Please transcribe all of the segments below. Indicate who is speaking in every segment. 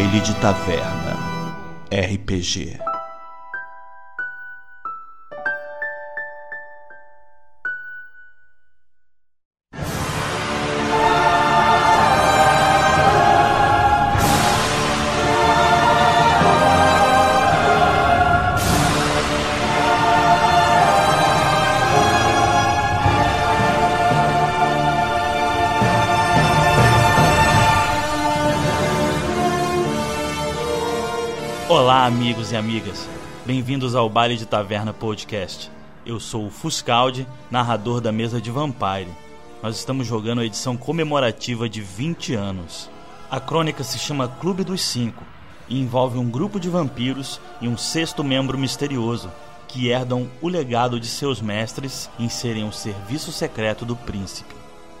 Speaker 1: Baile de Taverna. RPG
Speaker 2: amigos e amigas. Bem-vindos ao Baile de Taverna Podcast. Eu sou o Fuscaldi, narrador da mesa de Vampire. Nós estamos jogando a edição comemorativa de 20 anos. A crônica se chama Clube dos Cinco e envolve um grupo de vampiros e um sexto membro misterioso que herdam o legado de seus mestres em serem o serviço secreto do príncipe.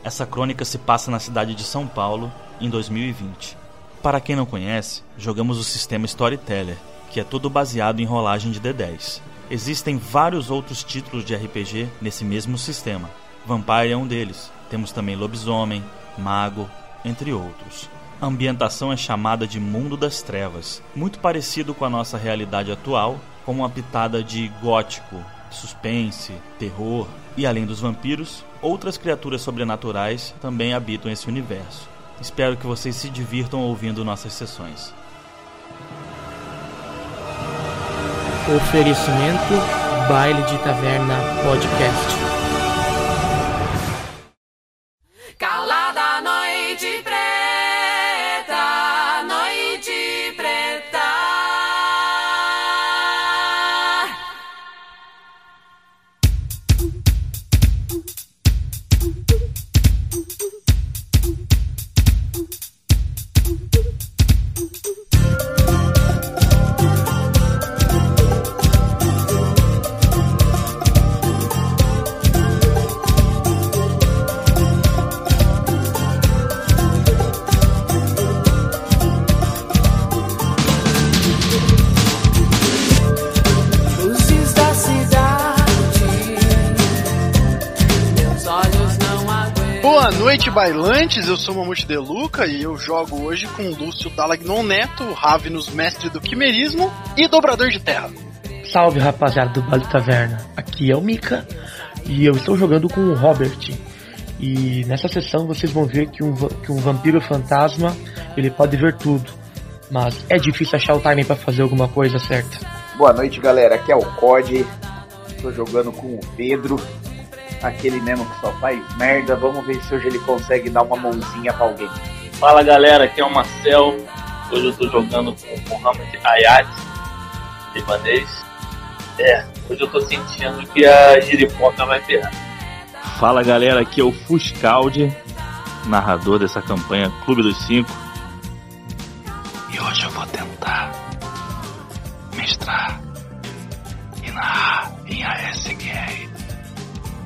Speaker 2: Essa crônica se passa na cidade de São Paulo em 2020. Para quem não conhece, jogamos o sistema Storyteller, que é todo baseado em rolagem de D10. Existem vários outros títulos de RPG nesse mesmo sistema. Vampire é um deles. Temos também Lobisomem, Mago, entre outros. A ambientação é chamada de Mundo das Trevas, muito parecido com a nossa realidade atual, com uma pitada de gótico, suspense, terror e além dos vampiros, outras criaturas sobrenaturais também habitam esse universo. Espero que vocês se divirtam ouvindo nossas sessões.
Speaker 3: Oferecimento Baile de Taverna Podcast.
Speaker 4: Bailantes. Eu sou o Mamute De Luca e eu jogo hoje com o Lúcio Dalagnon Neto, Ravenus Mestre do Quimerismo e Dobrador de Terra.
Speaker 3: Salve rapaziada do de Taverna. Aqui é o Mika e eu estou jogando com o Robert. E nessa sessão vocês vão ver que um, que um vampiro fantasma ele pode ver tudo. Mas é difícil achar o timing para fazer alguma coisa certa.
Speaker 5: Boa noite, galera. Aqui é o COD. Tô jogando com o Pedro, aquele mesmo que só faz merda. Vamos ver se hoje ele consegue dar uma mãozinha pra alguém.
Speaker 6: Fala galera, aqui é o Marcel. Hoje eu tô jogando com o Mohamed Ayat, libanês. É, hoje eu tô sentindo que a giripoca vai ferrar.
Speaker 2: Fala galera, aqui é o Fuscaldi, narrador dessa campanha Clube dos Cinco. E hoje eu vou tentar mestrar e narrar em ASMR.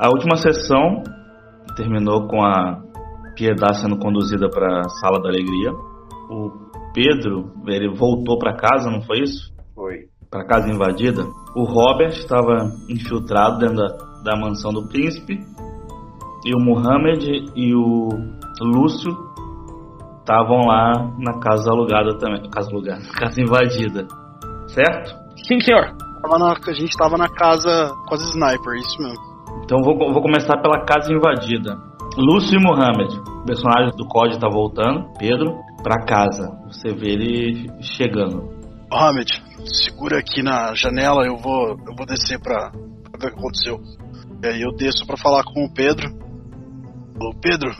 Speaker 2: A última sessão terminou com a Piedade sendo conduzida para a Sala da Alegria. O Pedro, ele voltou para casa, não foi isso?
Speaker 5: Foi.
Speaker 2: Para casa invadida. O Robert estava infiltrado dentro da, da mansão do príncipe. E o Mohamed e o Lúcio estavam lá na casa alugada também. Casa alugada, casa invadida. Certo?
Speaker 3: Sim, senhor.
Speaker 4: Tava na- a gente tava na casa com as sniper, isso mesmo.
Speaker 2: Então vou, vou começar pela casa invadida. Lúcio e Mohamed, o personagem do COD tá voltando, Pedro, pra casa. Você vê ele chegando.
Speaker 4: Mohamed, segura aqui na janela, eu vou, eu vou descer pra, pra ver o que aconteceu. E aí eu desço pra falar com o Pedro. Falou, Pedro,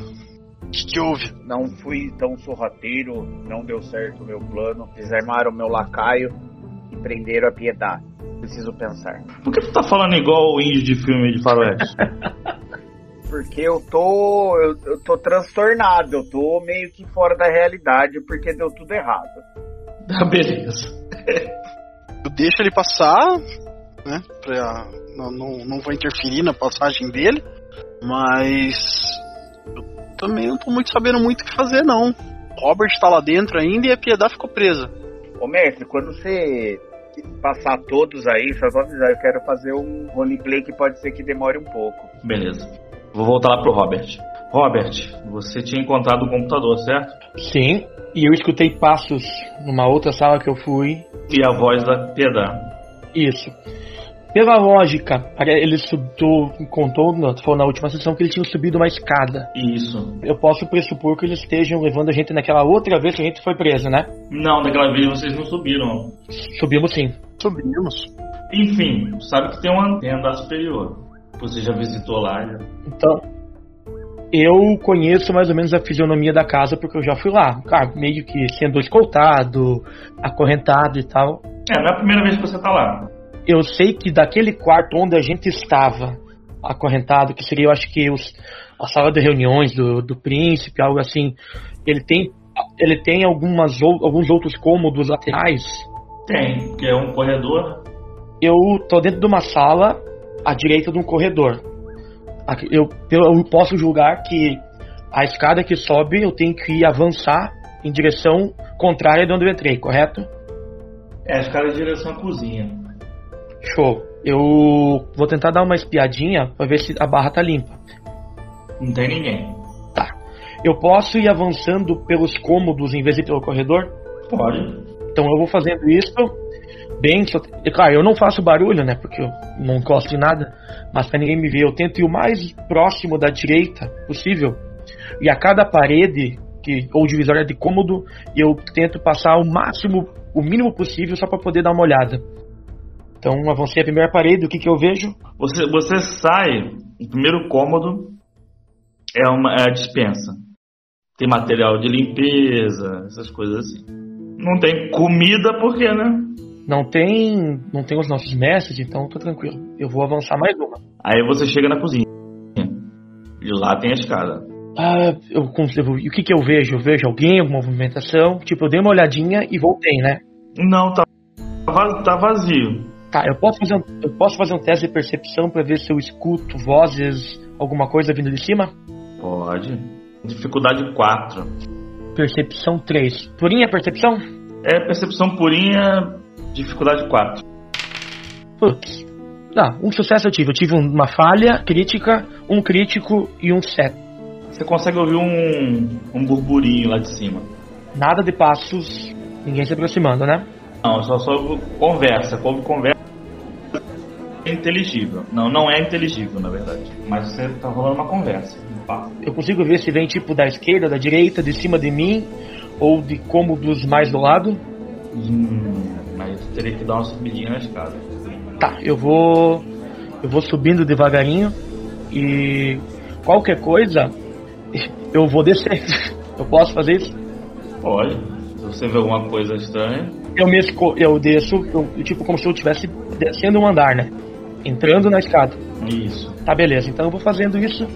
Speaker 4: O que, que houve?
Speaker 5: Não fui tão sorrateiro, não deu certo o meu plano. Desarmaram meu lacaio e prenderam a piedade. Preciso pensar.
Speaker 2: Por que tu tá falando igual o índio de filme de faroeste?
Speaker 5: Porque eu tô. Eu, eu tô transtornado, eu tô meio que fora da realidade porque deu tudo errado.
Speaker 2: tá, beleza.
Speaker 4: Eu deixo ele passar, né? Pra, não, não, não vou interferir na passagem dele, mas eu também não tô muito sabendo muito o que fazer, não. O Robert tá lá dentro ainda e a Piedade ficou presa.
Speaker 5: Ô mestre, quando você passar todos aí, só vou avisar, eu quero fazer um roleplay que pode ser que demore um pouco.
Speaker 2: Beleza. Vou voltar lá pro Robert. Robert, você tinha encontrado o computador, certo?
Speaker 3: Sim, e eu escutei passos numa outra sala que eu fui.
Speaker 2: E a voz da Piedade.
Speaker 3: Isso. Pela lógica, ele subiu, contou, falou na última sessão que eles tinham subido uma escada.
Speaker 2: Isso.
Speaker 3: Eu posso pressupor que eles estejam levando a gente naquela outra vez que a gente foi preso, né?
Speaker 2: Não, daquela vez vocês não subiram.
Speaker 3: Subimos sim.
Speaker 4: Subimos.
Speaker 2: Enfim, sabe que tem uma antena superior. Você já visitou lá, já.
Speaker 3: Então, eu conheço mais ou menos a fisionomia da casa porque eu já fui lá. Cara, meio que sendo escoltado, acorrentado e tal.
Speaker 2: É, não é a primeira vez que você tá lá.
Speaker 3: Eu sei que daquele quarto onde a gente estava acorrentado, que seria, eu acho que os, a sala de reuniões do, do príncipe, algo assim, ele tem, ele tem algumas, ou- alguns outros cômodos laterais.
Speaker 2: Tem, que é um corredor.
Speaker 3: Eu tô dentro de uma sala à direita de um corredor. Eu, eu posso julgar que a escada que sobe eu tenho que avançar em direção contrária de onde eu entrei, correto?
Speaker 2: É, a escada em direção à cozinha.
Speaker 3: Show. Eu vou tentar dar uma espiadinha pra ver se a barra tá limpa.
Speaker 2: Não tem ninguém.
Speaker 3: Eu posso ir avançando pelos cômodos em vez de pelo corredor?
Speaker 2: Pode.
Speaker 3: Então eu vou fazendo isso bem. só- e, Claro, eu não faço barulho, né? Porque eu não gosto de nada. Mas pra ninguém me ver, eu tento ir o mais próximo da direita possível. E a cada parede que, ou divisória de cômodo, eu tento passar o máximo, o mínimo possível só pra poder dar uma olhada. Então avancei a primeira parede, o que, que eu vejo?
Speaker 2: Você, você sai, o primeiro cômodo é, uma, é a dispensa. Tem material de limpeza, essas coisas assim. Não tem comida porque, né?
Speaker 3: Não tem, não tem os nossos mestres, então tô tranquilo. Eu vou avançar mais uma.
Speaker 2: Aí você chega na cozinha. E lá tem a escada.
Speaker 3: Ah, eu consigo. E o que que eu vejo? Eu vejo alguém, alguma movimentação? Tipo, eu dei uma olhadinha e voltei, né?
Speaker 2: Não, tá, va- tá vazio.
Speaker 3: Tá, eu posso fazer um, eu posso fazer um teste de percepção pra ver se eu escuto vozes, alguma coisa vindo de cima?
Speaker 2: Pode. Dificuldade 4.
Speaker 3: Percepção 3. Purinha percepção?
Speaker 2: É percepção purinha, dificuldade 4.
Speaker 3: Putz. Ah, um sucesso eu tive. Eu tive uma falha crítica, um crítico e um set.
Speaker 2: Você consegue ouvir um, um burburinho lá de cima.
Speaker 3: Nada de passos, ninguém se aproximando, né?
Speaker 2: Não, só só conversa. Como conversa inteligível. Não, não é inteligível, na verdade. Mas você tá rolando uma conversa. Um.
Speaker 3: Eu consigo ver se vem tipo da esquerda, da direita, de cima de mim, ou de cômodos mais do lado.
Speaker 2: Hum, mas teria que dar uma subidinha na escada.
Speaker 3: Tá, eu vou. Eu vou subindo devagarinho e qualquer coisa eu vou descer. Eu posso fazer isso?
Speaker 2: Pode. Se você vê alguma coisa estranha.
Speaker 3: Eu me esco- eu desço, eu, tipo como se eu estivesse descendo um andar, né? Entrando na escada.
Speaker 2: Isso.
Speaker 3: Tá, beleza. Então eu vou fazendo isso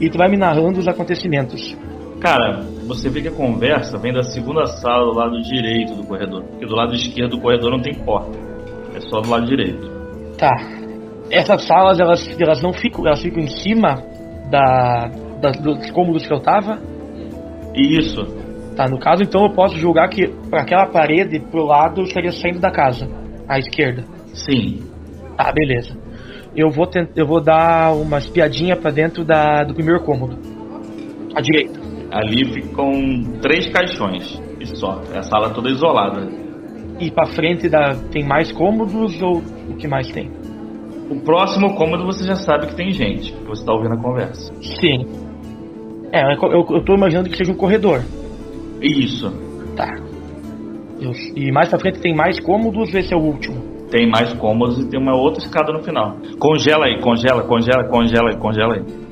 Speaker 3: e tu vai me narrando os acontecimentos.
Speaker 2: Cara, você vê que a conversa vem da segunda sala do lado direito do corredor. Porque do lado esquerdo do corredor não tem porta. É só do lado direito.
Speaker 3: Tá. Essas salas, elas, elas não ficam, elas ficam em cima da, da- dos cômodos que eu tava.
Speaker 2: Isso.
Speaker 3: Tá, no caso, então eu posso julgar que para aquela parede pro lado eu estaria saindo da casa, à esquerda.
Speaker 2: Sim.
Speaker 3: Tá, beleza. Eu vou tent... eu vou dar uma espiadinha pra dentro da... do primeiro cômodo. À direita.
Speaker 2: Ali ficam três caixões. E só. É a sala toda isolada.
Speaker 3: E pra frente da... tem mais cômodos ou o que mais tem?
Speaker 2: O próximo cômodo você já sabe que tem gente. Você tá ouvindo a conversa.
Speaker 3: Sim. É, eu, eu, eu tô imaginando que seja um corredor.
Speaker 2: Isso.
Speaker 3: Tá. Eu- E mais pra frente tem mais cômodos, esse é o último.
Speaker 2: Tem mais cômodos e tem uma outra escada no final. Congela aí, congela, congela, congela aí, congela aí.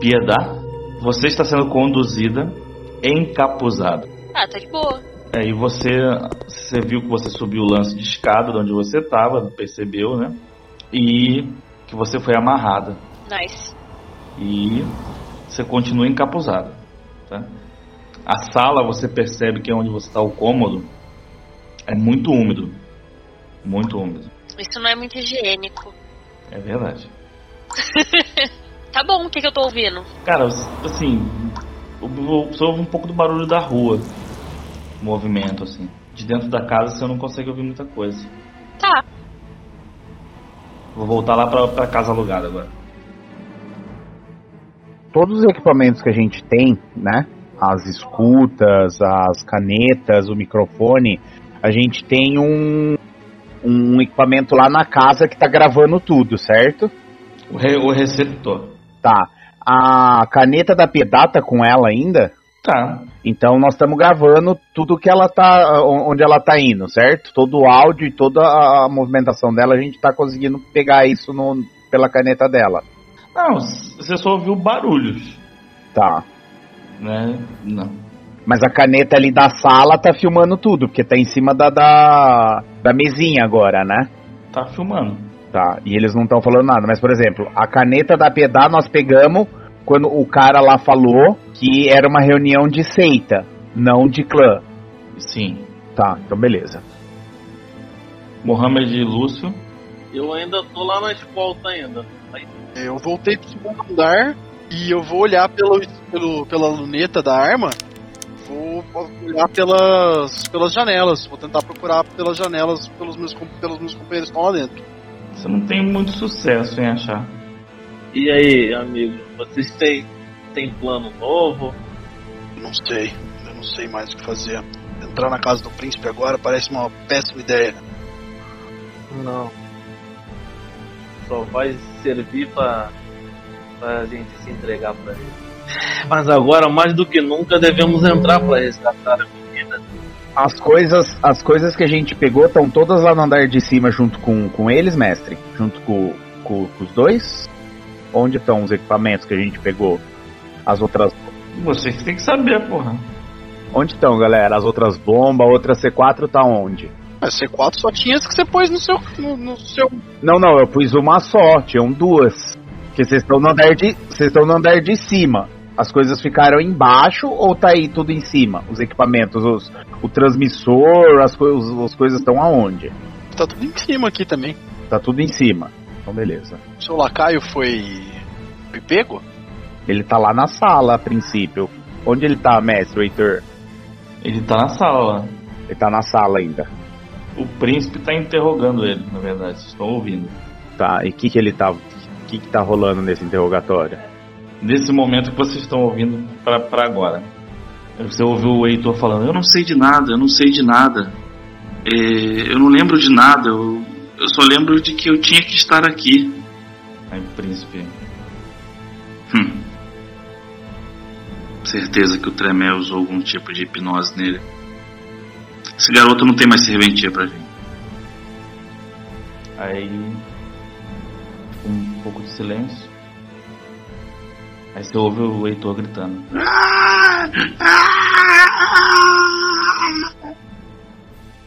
Speaker 2: Piedade, você está sendo conduzida encapuzada.
Speaker 7: Ah, tá de boa.
Speaker 2: É, e você, você viu que você subiu o lance de escada de onde você estava, percebeu, né? E que você foi amarrada.
Speaker 7: Nice.
Speaker 2: E você continua encapuzada. Tá? A sala, você percebe que é onde você está o cômodo, é muito úmido. Muito úmido.
Speaker 7: Isso não é muito higiênico.
Speaker 2: É verdade.
Speaker 7: Tá bom, o que, que eu tô ouvindo?
Speaker 2: Cara, assim, você ouve um pouco do barulho da rua. Movimento, assim. De dentro da casa você não consegue ouvir muita coisa.
Speaker 7: Tá.
Speaker 2: Vou voltar lá pra, pra casa alugada agora.
Speaker 5: Todos os equipamentos que a gente tem, né? As escutas, as canetas, o microfone, a gente tem um, um equipamento lá na casa que tá gravando tudo, certo?
Speaker 2: O, re- o receptor.
Speaker 5: Tá. A caneta da Piedade tá com ela ainda?
Speaker 2: Tá.
Speaker 5: Então nós estamos gravando tudo que ela tá, onde ela tá indo, certo? Todo o áudio e toda a movimentação dela, a gente tá conseguindo pegar isso no, pela caneta dela.
Speaker 2: Não, você só ouviu barulhos,
Speaker 5: Tá.
Speaker 2: né? Não.
Speaker 5: Mas a caneta ali da sala tá filmando tudo, porque tá em cima da, da, da mesinha agora, né?
Speaker 2: Tá filmando.
Speaker 5: Tá. E eles não estão falando nada. Mas, por exemplo, a caneta da Piedade nós pegamos quando o cara lá falou que era uma reunião de seita, não de clã.
Speaker 2: Sim.
Speaker 5: Tá, então beleza.
Speaker 2: Mohamed e Lúcio.
Speaker 6: Eu ainda tô lá na escolta ainda.
Speaker 4: Eu voltei pro segundo andar e eu vou olhar pelo, pelo, pela luneta da arma. Vou olhar pelas, pelas janelas. Vou tentar procurar pelas janelas pelos meus, pelos meus companheiros que estão lá dentro.
Speaker 2: Você não tem muito sucesso em achar.
Speaker 6: E aí, amigo, vocês têm, têm plano novo?
Speaker 4: Não sei. Eu não sei mais o que fazer. Entrar na casa do príncipe agora parece uma péssima ideia.
Speaker 6: Não. Só vai servir pra, pra gente se entregar pra ele. Mas agora, mais do que nunca, devemos entrar pra resgatar a.
Speaker 5: As coisas, as coisas que a gente pegou estão todas lá no andar de cima junto com, com eles, mestre? Junto com, com, com os dois? Onde estão os equipamentos que a gente pegou? As outras.
Speaker 2: Você que tem que saber, porra.
Speaker 5: Onde estão, galera? As outras bombas, a outra C4 tá onde?
Speaker 4: A C4 só tinha as que você pôs no seu. No, no seu...
Speaker 5: Não, não, eu pus uma só, tinham duas. Porque vocês estão no andar de. Vocês estão no andar de cima. As coisas ficaram embaixo ou tá aí tudo em cima? Os equipamentos, os, o transmissor, as, coi- os- as coisas estão aonde?
Speaker 4: Tá tudo em cima aqui também.
Speaker 5: Tá tudo em cima. Então beleza.
Speaker 4: O seu lacaio foi. foi pego?
Speaker 5: Ele tá lá na sala a princípio. Onde ele tá, mestre, o Heitor?
Speaker 2: Ele tá na sala.
Speaker 5: Ele tá na sala ainda.
Speaker 2: O príncipe tá interrogando ele, na verdade. Vocês estão ouvindo.
Speaker 5: Tá, e o que que ele tá. O que que tá rolando nesse interrogatório?
Speaker 2: Nesse momento que vocês estão ouvindo pra agora. Você ouviu o Heitor falando, eu não sei de nada, eu não sei de nada. É, eu não lembro de nada, eu, eu só lembro de que eu tinha que estar aqui. Aí o príncipe. Hum. Certeza que o Tremel usou algum tipo de hipnose nele. Esse garoto não tem mais serventia pra gente. Aí. Um pouco de silêncio. Aí você ouve o Heitor gritando.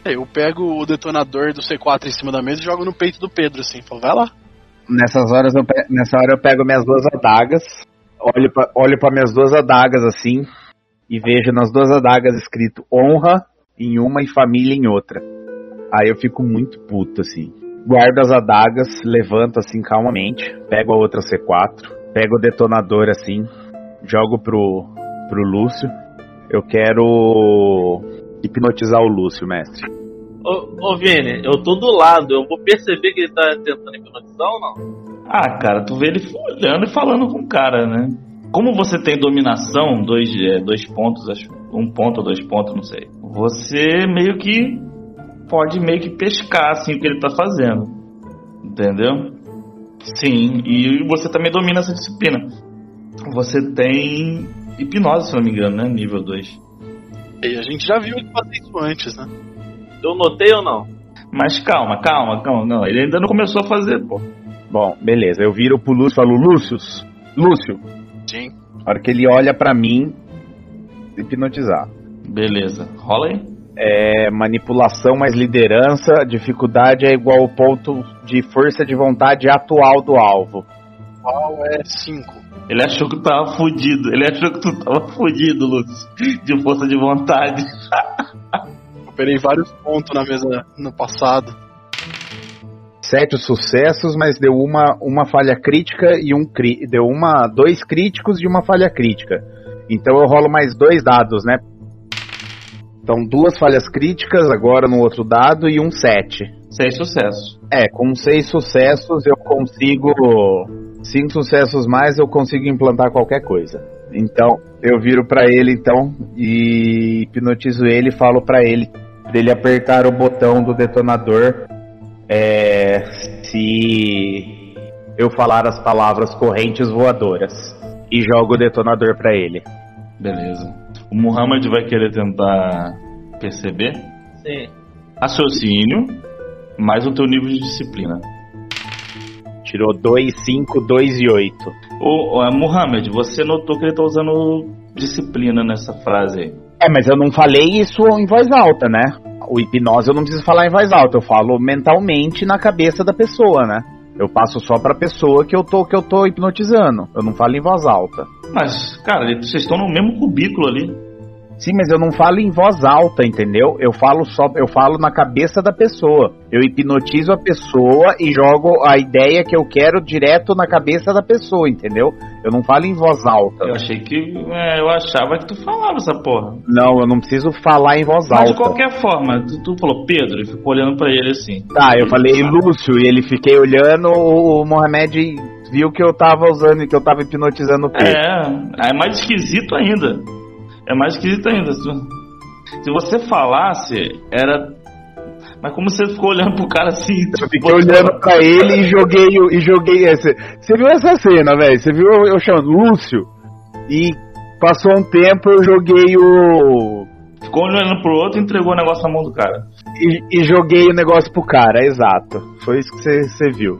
Speaker 4: É, Eu pego o detonador do C4 em cima da mesa e jogo no peito do Pedro, assim. Falo, vai lá.
Speaker 5: Nessas horas eu pe- nessa hora eu pego minhas duas adagas, olho pra, olho para minhas duas adagas assim e vejo nas duas adagas escrito honra em uma e família em outra. Aí eu fico muito puto assim. Guardo as adagas, levanto assim calmamente, pego a outra C4, pego o detonador assim, jogo pro pro Lúcio. Eu quero hipnotizar o Lúcio, mestre.
Speaker 6: Ô, ô Vini, eu tô do lado, eu vou perceber que ele tá tentando hipnotizar ou não?
Speaker 2: Ah, cara, tu vê ele olhando e falando com o cara, né? Como você tem dominação, dois, é, dois pontos, acho, um ponto ou dois pontos, não sei. Você meio que pode meio que pescar assim o que ele tá fazendo. Entendeu? Sim, e você também domina essa disciplina. Você tem hipnose, se não me engano, né? Nível 2.
Speaker 4: E a gente já viu ele fazer isso antes, né?
Speaker 6: Eu notei ou não?
Speaker 2: Mas calma, calma, calma. Não, ele ainda não começou a fazer, pô.
Speaker 5: Bom, beleza. Eu viro pro Lúcio e falo, Lúcio, Lúcio,
Speaker 4: hein?
Speaker 5: A hora que ele olha pra mim, hipnotizar.
Speaker 2: Beleza. Rola aí.
Speaker 5: É manipulação mais liderança, dificuldade é igual ao ponto de força de vontade atual do alvo.
Speaker 4: Qual é 5?
Speaker 2: Ele achou que tu tava fudido. Ele achou que tu tava fudido, Lúcio. De força de vontade.
Speaker 4: Eu perei vários pontos na mesa no passado.
Speaker 5: Sete sucessos, mas deu uma, uma falha crítica e um cri, deu uma dois críticos e uma falha crítica. Então eu rolo mais dois dados, né? Então duas falhas críticas agora no outro dado e um sete.
Speaker 2: Seis sucessos.
Speaker 5: É, com seis sucessos eu consigo. Cinco sucessos mais eu consigo implantar qualquer coisa. Então eu viro pra ele então e hipnotizo ele e falo pra ele pra ele apertar o botão do detonador é, se eu falar as palavras correntes voadoras e jogo o detonador pra ele.
Speaker 2: Beleza. O Muhammad vai querer tentar perceber.
Speaker 6: Sim.
Speaker 2: Raciocínio, mais o teu nível de disciplina.
Speaker 5: Tirou 2, 5, 2 e 8.
Speaker 2: Ô, ô, Muhammad, você notou que ele tá usando disciplina nessa frase aí.
Speaker 5: É, mas eu não falei isso em voz alta, né? O hipnose eu não preciso falar em voz alta, eu falo mentalmente na cabeça da pessoa, né? Eu passo só pra pessoa que eu tô que eu tô hipnotizando. Eu não falo em voz alta.
Speaker 2: Mas, cara, vocês estão no mesmo cubículo ali.
Speaker 5: Sim, mas eu não falo em voz alta, entendeu? Eu falo só, eu falo na cabeça da pessoa. Eu hipnotizo a pessoa e jogo a ideia que eu quero direto na cabeça da pessoa, entendeu? Eu não falo em voz alta.
Speaker 2: Eu achei que. é, eu achava que tu falava essa porra.
Speaker 5: Não, eu não preciso falar em voz
Speaker 2: Mas
Speaker 5: alta.
Speaker 2: de qualquer forma, tu, tu falou Pedro e ficou olhando pra ele assim.
Speaker 5: Tá, eu falei Lúcio e ele fiquei olhando, o Mohamed viu que eu tava usando e que eu tava hipnotizando o Pedro.
Speaker 2: É, é mais esquisito ainda. É mais esquisito ainda. Se, você falasse, era. Mas como você ficou olhando pro cara assim?
Speaker 5: Eu fiquei olhando pra ele e joguei o- e joguei esse. Você viu essa cena, velho? Você viu eu chamando Lúcio? E passou um tempo eu joguei o
Speaker 2: Ficou olhando pro outro e entregou o negócio na mão do cara.
Speaker 5: e, e joguei o negócio pro cara, exato. Foi isso que você- viu.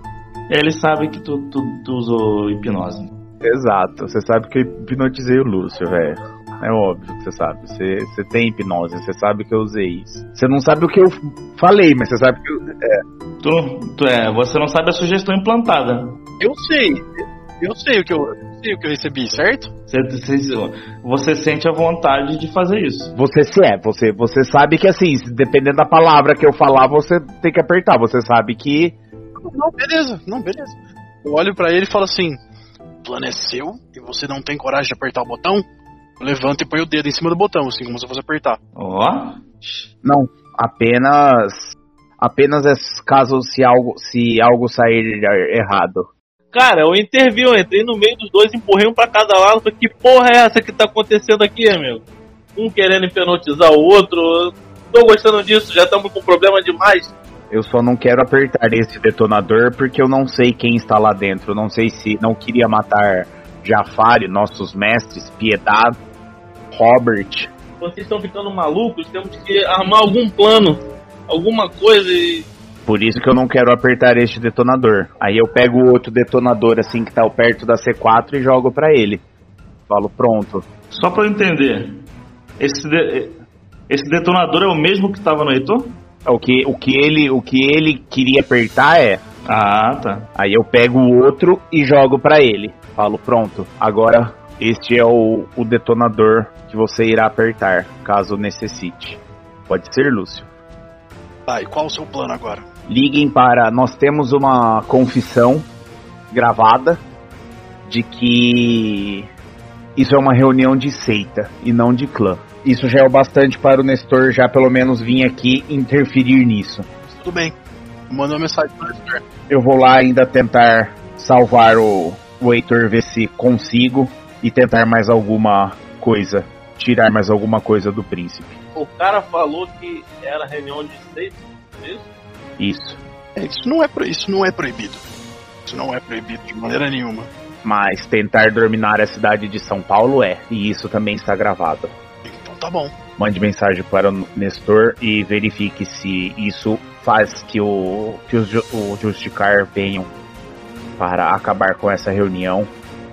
Speaker 2: Ele sabe que tu, tu, tu usou hipnose.
Speaker 5: Exato. Você sabe que eu hipnotizei o Lúcio, velho. É óbvio que você sabe. Você, você tem hipnose, você sabe que eu usei isso. Você não sabe o que eu falei, mas você sabe que eu, é,
Speaker 2: Tu, tu é, você não sabe a sugestão implantada.
Speaker 4: Eu sei. Eu sei o que eu, eu sei o que eu recebi, certo?
Speaker 2: Você, você, você sente a vontade de fazer isso.
Speaker 5: Você se é, você, você sabe que assim, dependendo da palavra que eu falar, você tem que apertar. Você sabe que.
Speaker 4: Não, beleza. Não, beleza. Eu olho pra ele e falo assim: o plano é seu e você não tem coragem de apertar o botão? Levanta e põe o dedo em cima do botão, assim como se fosse apertar.
Speaker 2: Ó.
Speaker 5: Não, apenas. Apenas é caso se algo, se algo sair errado.
Speaker 6: Cara, eu intervi, eu entrei no meio dos dois, empurrei um pra cada lado. Falei, que porra é essa que tá acontecendo aqui, amigo? Um querendo hipnotizar o outro. eu Tô gostando disso, já estamos com problema demais.
Speaker 5: Eu só não quero apertar esse detonador porque eu não sei quem está lá dentro. Não sei se não queria matar Jafari, nossos mestres, Piedade, Robert.
Speaker 6: Vocês estão ficando malucos, temos que armar algum plano, alguma coisa e.
Speaker 5: Por isso que eu não quero apertar este detonador. Aí eu pego o outro detonador assim que tá perto da C4 e jogo pra ele. Falo, pronto.
Speaker 2: Só pra eu entender. Esse, de- esse detonador é o mesmo que tava no Heitor?
Speaker 5: O que, o que ele o que ele queria apertar é.
Speaker 2: Ah, tá.
Speaker 5: Aí eu pego o outro e jogo pra ele. Falo, pronto. Agora este é o, o detonador que você irá apertar, caso necessite. Pode ser, Lúcio.
Speaker 4: Tá, e qual o seu plano agora?
Speaker 5: Liguem para. Nós temos uma confissão gravada de que isso é uma reunião de seita e não de clã. Isso já é o bastante para o Nestor já pelo menos vir aqui interferir nisso.
Speaker 4: Tudo bem. Manda uma mensagem pro Nestor.
Speaker 5: Eu vou lá ainda tentar salvar o, o Heitor, ver se consigo e tentar mais alguma coisa, tirar mais alguma coisa do príncipe.
Speaker 6: O cara falou que era reunião de seis, é isso?
Speaker 5: Isso.
Speaker 4: É, Isso não é, pro- isso não é proibido. Isso não é proibido de maneira nenhuma.
Speaker 5: Mas tentar dominar a cidade de São Paulo é, e isso também está gravado.
Speaker 4: Então tá bom.
Speaker 5: Mande mensagem para o Nestor e verifique se isso faz que, o, que o Justicar venham para acabar com essa reunião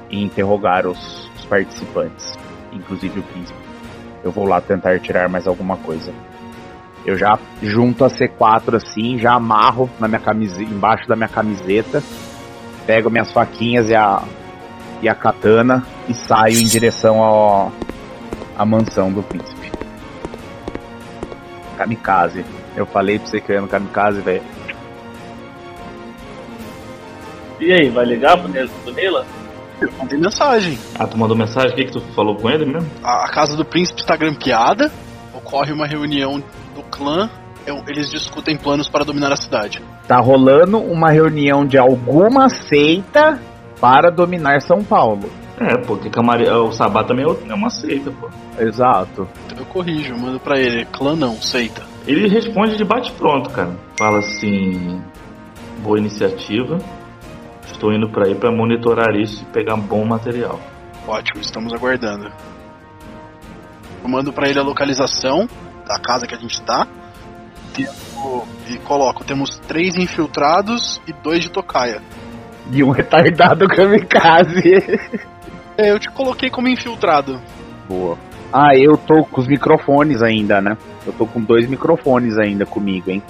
Speaker 5: e interrogar os participantes, inclusive o príncipe. Eu vou lá tentar tirar mais alguma coisa. Eu já junto a C4 assim, já amarro na minha camiseta, embaixo da minha camiseta, pego minhas faquinhas e a, e a katana e saio em direção à mansão do príncipe. Kamikaze. Eu falei pra você que eu ia no kamikaze, velho.
Speaker 6: E aí, vai ligar pro Nela?
Speaker 4: Eu mandei mensagem.
Speaker 2: Ah, tu mandou mensagem? O que, que tu falou com ele mesmo?
Speaker 4: A, a casa do príncipe está grampeada. Ocorre uma reunião do clã. eu- Eles discutem planos para dominar a cidade.
Speaker 5: Tá rolando uma reunião de alguma seita para dominar São Paulo.
Speaker 2: É, pô, que camari... o Sabá também é é uma seita, pô.
Speaker 5: Exato.
Speaker 4: Então eu corrijo, mando pra ele. Clã não, seita.
Speaker 2: Ele responde de bate-pronto, cara. Fala assim: boa iniciativa. Estou indo pra aí pra monitorar isso e pegar bom material.
Speaker 4: Ótimo, estamos aguardando. Eu mando pra ele a localização da casa que a gente tá. Temo- E coloco, temos três infiltrados e dois de tocaia.
Speaker 5: E um retardado kamikaze.
Speaker 4: É, eu te coloquei como infiltrado.
Speaker 5: Boa. Ah, eu tô com os microfones ainda, né? Eu tô com dois microfones ainda comigo, hein?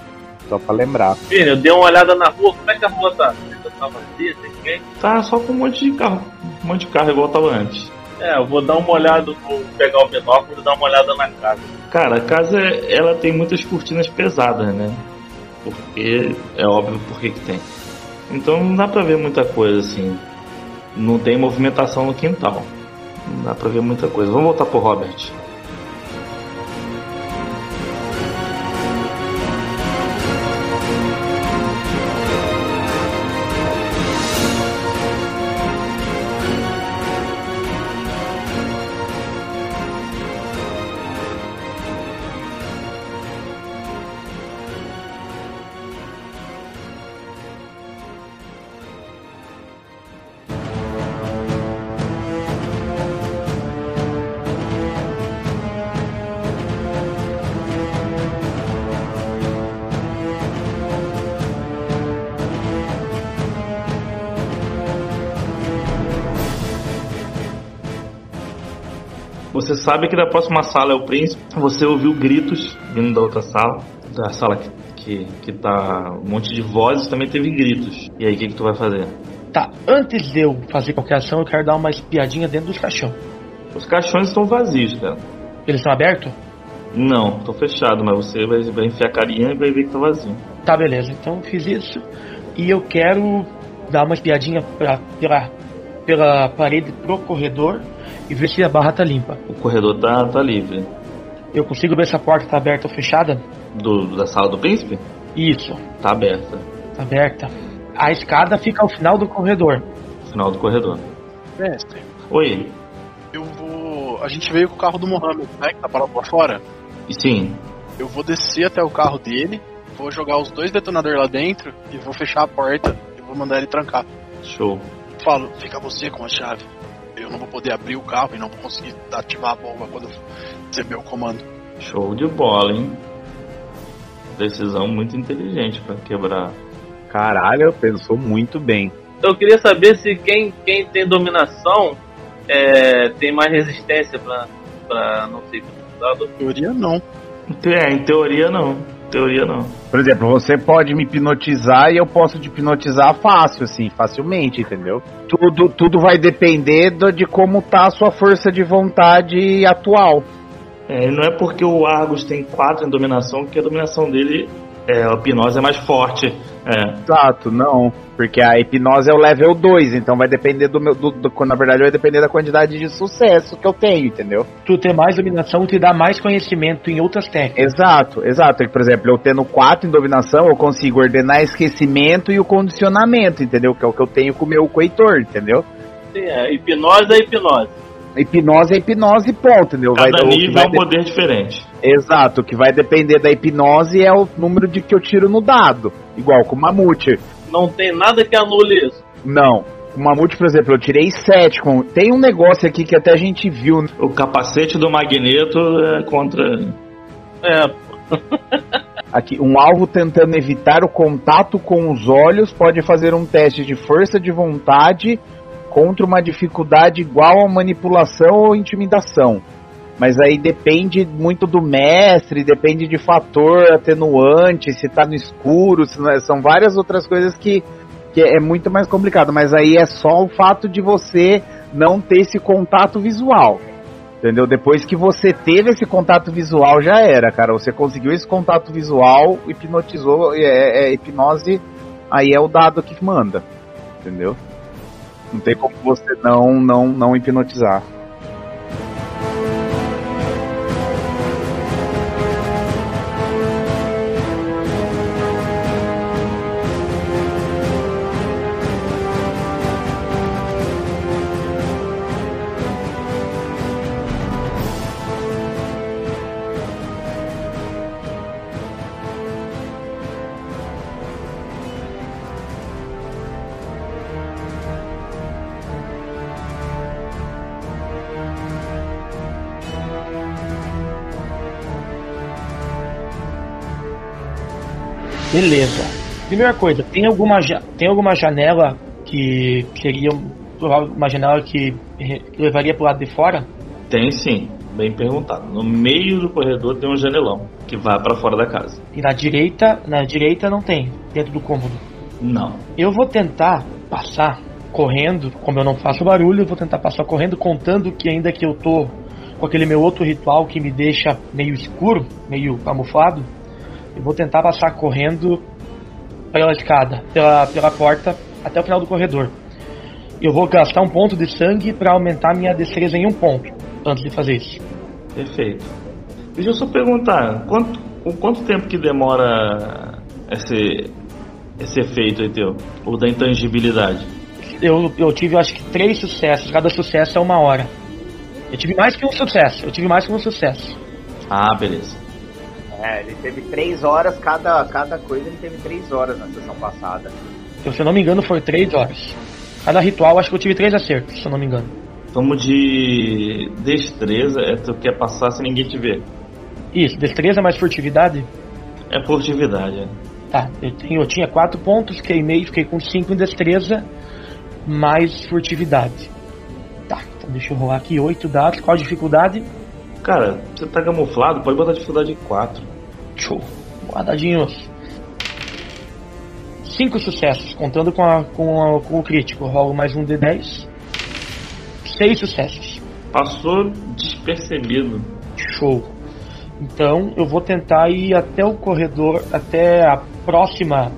Speaker 5: Só pra lembrar.
Speaker 6: Filho, eu dei uma olhada na rua, como é que a rua tá? Tá vazia, tem ninguém?
Speaker 2: Tá só com um monte de carro. Um monte de carro igual tava antes.
Speaker 6: É, eu vou dar uma olhada, vou pegar o binóculo e dar uma olhada na casa.
Speaker 2: Cara, a casa ela tem muitas cortinas pesadas, né? Porque é óbvio por que que tem. Então não dá pra ver muita coisa assim. Não tem movimentação no quintal. Não dá pra ver muita coisa. Vamos voltar pro Robert. Você sabe que da próxima sala é o príncipe. Você ouviu gritos vindo da outra sala. Da sala que, que, que tá um monte de vozes, também teve gritos. E aí, o que, que tu vai fazer?
Speaker 3: Tá, antes de eu fazer qualquer ação, eu quero dar uma espiadinha dentro dos caixão.
Speaker 2: Os caixões estão vazios, cara.
Speaker 3: Eles estão abertos?
Speaker 2: Não, tô fechado, mas você vai, vai enfiar a carinha e vai ver que tá vazio.
Speaker 3: Tá, beleza. Então eu fiz isso. E eu quero dar uma espiadinha pra, pela, pela parede pro corredor e ver se a barra tá limpa.
Speaker 2: O corredor tá, tá livre.
Speaker 3: Eu consigo ver se a porta tá aberta ou fechada?
Speaker 2: Do, da sala do príncipe?
Speaker 3: Isso,
Speaker 2: Tá aberta.
Speaker 3: tá aberta. A escada fica ao final do corredor.
Speaker 2: Final do corredor.
Speaker 4: Mestre,
Speaker 2: Oi.
Speaker 4: eu vou. A gente veio com o carro do Mohamed, né? Que tá parado lá fora.
Speaker 2: E sim,
Speaker 4: Eu vou descer até o carro dele, vou jogar os dois detonadores lá dentro e vou fechar a porta e vou mandar ele trancar.
Speaker 2: show.
Speaker 4: Falo, fica você com a chave. Eu não vou poder abrir o carro e não vou conseguir ativar a bomba quando receber o comando.
Speaker 2: Show de bola, hein? Decisão muito inteligente pra quebrar.
Speaker 5: Caralho, pensou muito bem.
Speaker 6: Eu queria saber se quem, quem tem dominação é, tem mais resistência pra, pra não ser hipnotizado.
Speaker 4: Na teoria, não.
Speaker 2: É, em teoria não. Teoria não.
Speaker 5: Por exemplo, você pode me hipnotizar e eu posso te hipnotizar fácil, assim, facilmente, entendeu? Tudo, tudo vai depender do- de como tá a sua força de vontade atual.
Speaker 2: É, não é porque o Argus tem 4 em dominação que a dominação dele, é, a hipnose é mais forte. É,
Speaker 5: Exato, não. Porque a hipnose é o level 2, então vai depender do meu. Do, do- na verdade, vai depender da quantidade de sucesso que eu tenho, entendeu?
Speaker 3: Tu ter mais dominação te dá mais conhecimento em outras técnicas.
Speaker 5: Exato, exato. Por exemplo, eu tendo 4 em dominação, eu consigo ordenar esquecimento e o condicionamento, entendeu? Que é o que eu tenho com o meu coitor, entendeu?
Speaker 6: Sim, é, hipnose é hipnose.
Speaker 5: Hipnose é hipnose, ponto, entendeu?
Speaker 2: cada
Speaker 5: que
Speaker 2: nível
Speaker 5: vai
Speaker 2: é um poder diferente.
Speaker 5: Exato, o que vai depender da hipnose é o número de que eu tiro no dado. Igual com o mamute.
Speaker 6: Não tem nada que anule isso.
Speaker 5: Não. O mamute, por exemplo, eu tirei 7. Com... Tem um negócio aqui que até a gente viu.
Speaker 2: O capacete do Magneto é contra.
Speaker 6: É,
Speaker 5: Aqui, um alvo tentando evitar o contato com os olhos pode fazer um teste de força de vontade contra uma dificuldade igual a manipulação ou intimidação. Mas aí depende muito do mestre, depende de fator atenuante, se tá no escuro, é- são várias outras coisas que, que é muito mais complicado. Mas aí é só o fato de você não ter esse contato visual. Entendeu? Depois que você teve esse contato visual, já era, cara. Você conseguiu esse contato visual, hipnotizou, é, é hipnose, aí é o dado que manda. Entendeu? Não tem como você não, não, não hipnotizar.
Speaker 3: Beleza. Primeira coisa, tem alguma, tem alguma janela que seria uma janela que levaria pro lado de fora?
Speaker 2: Tem sim, bem perguntado. No meio do corredor tem um janelão que vai pra fora da casa.
Speaker 3: E na direita, na direita não tem, dentro do cômodo.
Speaker 2: Não.
Speaker 3: Eu vou tentar passar correndo, como eu não faço barulho, eu vou tentar passar correndo, contando que ainda que eu tô com aquele meu outro ritual que me deixa meio escuro, meio camuflado, eu vou tentar passar correndo pela escada, pela, pela porta, até o final do corredor. Eu vou gastar um ponto de sangue para aumentar minha destreza em um ponto, antes de fazer isso.
Speaker 2: Perfeito. Deixa eu só perguntar, quanto, com quanto tempo que demora esse, esse efeito aí teu? O da intangibilidade?
Speaker 3: Eu, eu tive, acho que, três sucessos, cada sucesso é uma hora. Eu tive mais que um sucesso, eu tive mais que um sucesso.
Speaker 2: Ah, beleza.
Speaker 5: É, ele teve três horas, cada, cada coisa ele teve três horas na sessão passada.
Speaker 3: Então, se eu não me engano, foi três horas. Cada ritual, acho que eu tive três acertos, se eu não me engano.
Speaker 2: Vamos de destreza, é tu quer passar sem ninguém te ver.
Speaker 3: Isso, destreza mais furtividade?
Speaker 2: É furtividade, é.
Speaker 3: Tá, eu, tenho, eu tinha quatro pontos, queimei, fiquei com cinco em destreza, mais furtividade. Tá, então deixa eu rolar aqui oito dados. Qual a dificuldade?
Speaker 2: Cara, você tá camuflado, pode botar dificuldade 4.
Speaker 3: Show. Guardadinhos. Cinco sucessos, contando com, a, com, a- com o crítico. Rolo mais um D10. Seis sucessos.
Speaker 2: Passou despercebido.
Speaker 3: Show. Então eu vou tentar ir até o corredor, até a próxima,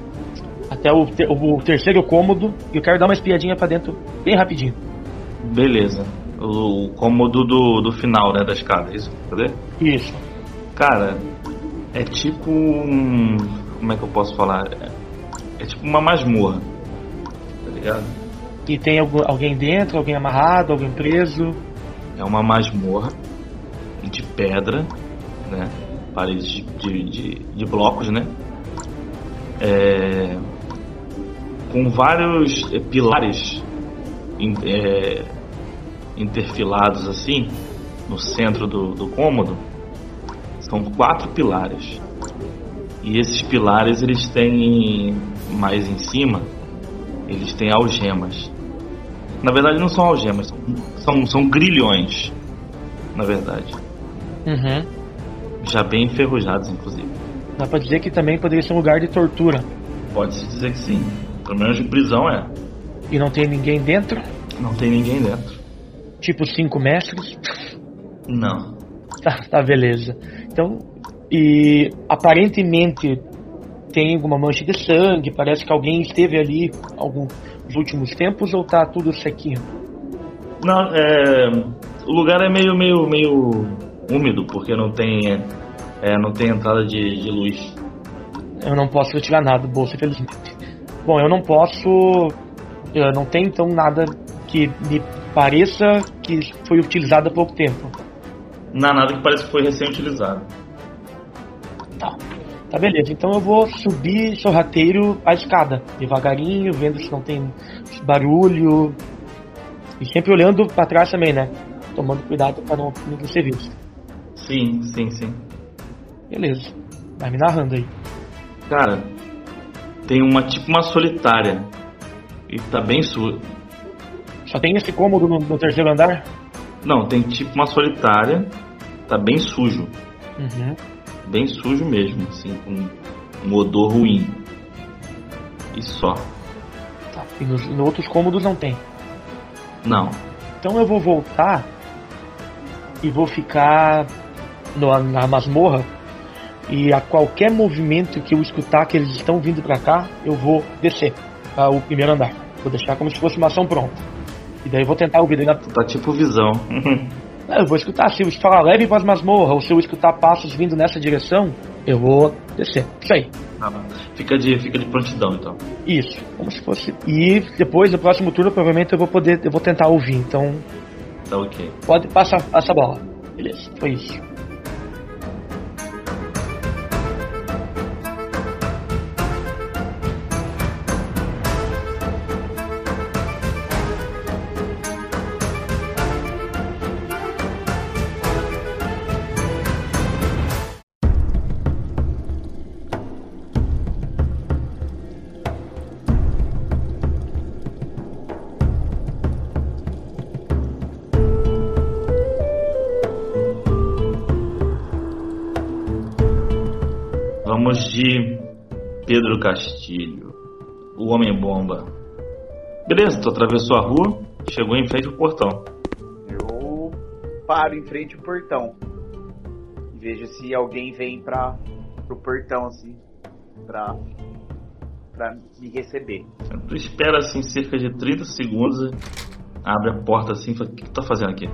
Speaker 3: até o, te- o terceiro cômodo. E eu quero dar uma espiadinha pra dentro bem rapidinho.
Speaker 2: Beleza. O cômodo do, do final, né, da escada, é isso? Cadê?
Speaker 3: Isso.
Speaker 2: Cara, é tipo um. Como é que eu posso falar? É, tipo uma masmorra. Tá ligado?
Speaker 3: E tem alguém dentro, alguém amarrado, alguém preso.
Speaker 2: É uma masmorra de pedra, né? Paredes de, de, de- de blocos, né? É, com vários é, pilares in- é, interfilados assim no centro do, do cômodo. São quatro pilares. E esses pilares eles têm mais em cima, eles têm algemas. Na verdade não são algemas, são, são, são grilhões. Na verdade.
Speaker 3: Uhum.
Speaker 2: Já bem enferrujados, inclusive.
Speaker 3: Dá pra dizer que também poderia ser um lugar de tortura.
Speaker 2: Pode-se dizer que sim. Pelo menos de prisão é.
Speaker 3: E não tem ninguém dentro.
Speaker 2: Não tem ninguém dentro.
Speaker 3: Tipo cinco mestres.
Speaker 2: Não.
Speaker 3: Tá, tá, beleza. Então, e aparentemente tem alguma mancha de sangue, parece que alguém esteve ali algum, nos últimos tempos ou tá tudo sequinho?
Speaker 2: Não, é. O lugar é meio, meio, meio úmido, porque não tem. É, não tem entrada de, de luz.
Speaker 3: Eu não posso retirar nada do bolso, infelizmente. Bom, eu não posso. Eu não tenho então nada que me pareça que foi utilizado há pouco tempo.
Speaker 2: Há nada que parece que foi recém-utilizado.
Speaker 3: Tá. Tá, beleza. Então eu vou subir sorrateiro a escada, devagarinho, vendo se não tem barulho. E sempre olhando pra trás também, né? Tomando cuidado pra não, não ser visto.
Speaker 2: Sim, sim, sim.
Speaker 3: Beleza. Vai me narrando aí.
Speaker 2: Cara, tem uma tipo uma solitária. E tá bem su
Speaker 3: Só tem esse cômodo no, no terceiro andar?
Speaker 2: Não, tem tipo uma solitária. Tá bem sujo.
Speaker 3: Uhum.
Speaker 2: Bem sujo mesmo, assim, com um odor ruim. E só.
Speaker 3: Tá. E nos, nos outros cômodos não tem.
Speaker 2: Não.
Speaker 3: Então eu vou voltar e vou ficar no- na masmorra. E a qualquer movimento que eu escutar que eles estão vindo pra cá, eu vou descer para o primeiro andar. Vou deixar como se fosse uma ação pronta. E daí eu vou tentar ouvir. Na...
Speaker 2: Tá tipo visão.
Speaker 3: Não, eu vou escutar. Se eu falar leve para as masmorras, ou se eu escutar passos vindo nessa direção, eu vou descer. Isso aí.
Speaker 2: fica, de, fica de prontidão então.
Speaker 3: Isso, como se fosse. E depois, no próximo turno, provavelmente eu vou poder, eu vou tentar ouvir. Então,
Speaker 2: Tá ok.
Speaker 3: pode passar essa bola. Beleza, foi isso.
Speaker 2: Pedro Castilho, o Homem-Bomba. Beleza, tu atravessou a rua, chegou em frente ao portão.
Speaker 5: Eu paro em frente ao portão. E vejo se alguém vem pra, pro portão, assim, pra, pra me receber.
Speaker 2: Tu espera assim cerca de 30 segundos, abre a porta assim e fala, o que tu tá fazendo aqui?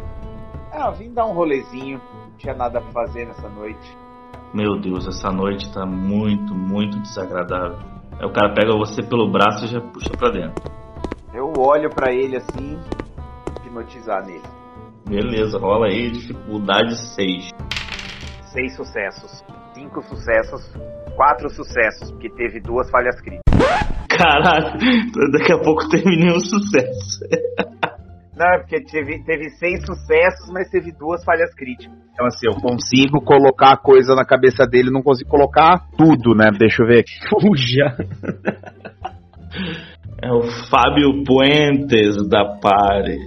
Speaker 5: Ah, vim dar um rolezinho, não tinha nada pra fazer nessa noite.
Speaker 2: Meu Deus, essa noite tá muito, muito desagradável. Aí o cara pega você pelo braço e já puxa pra dentro.
Speaker 5: Eu olho pra ele assim, hipnotizar nele.
Speaker 2: Beleza, rola aí, dificuldade 6.
Speaker 5: Seis sucessos. Cinco sucessos. Quatro sucessos, porque teve duas falhas críticas.
Speaker 2: Caralho, daqui a pouco terminei um sucesso.
Speaker 5: Não, é porque teve, teve seis sucessos, mas teve duas falhas críticas. Então, assim, eu consigo colocar a coisa na cabeça dele, não consigo colocar tudo, né? Deixa eu ver aqui.
Speaker 3: Fuja!
Speaker 2: É o Fábio Puentes da Pare.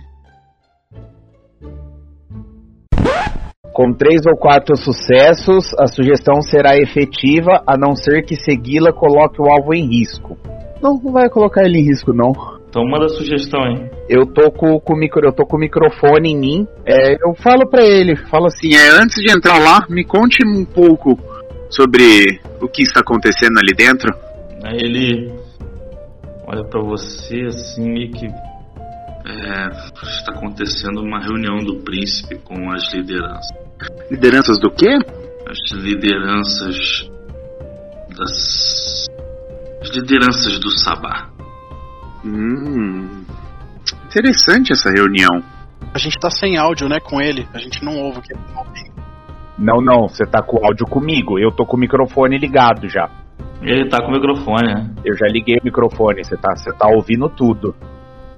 Speaker 5: Com três ou quatro sucessos, a sugestão será efetiva, a não ser que segui-la coloque o alvo em risco. Não, não vai colocar ele em risco, não.
Speaker 2: Então manda sugestão, hein?
Speaker 5: Eu tô com, com o micro, eu tô com o microfone em mim. É, eu falo pra ele, falo assim, é, antes de entrar lá, me conte um pouco sobre o que está acontecendo ali dentro.
Speaker 2: Aí ele olha pra você assim meio que. É, está acontecendo uma reunião do príncipe com as lideranças.
Speaker 5: Lideranças do quê?
Speaker 2: As lideranças das. As lideranças do Sabá.
Speaker 5: Hum, interessante essa reunião.
Speaker 4: A gente tá sem áudio, né, com ele. A gente não ouve o que ele tá ouvindo.
Speaker 5: Não, não, você tá com o áudio comigo. Eu tô com o microfone ligado já.
Speaker 2: Ele tá com o microfone, né?
Speaker 5: Eu já liguei o microfone, você tá, você tá ouvindo tudo.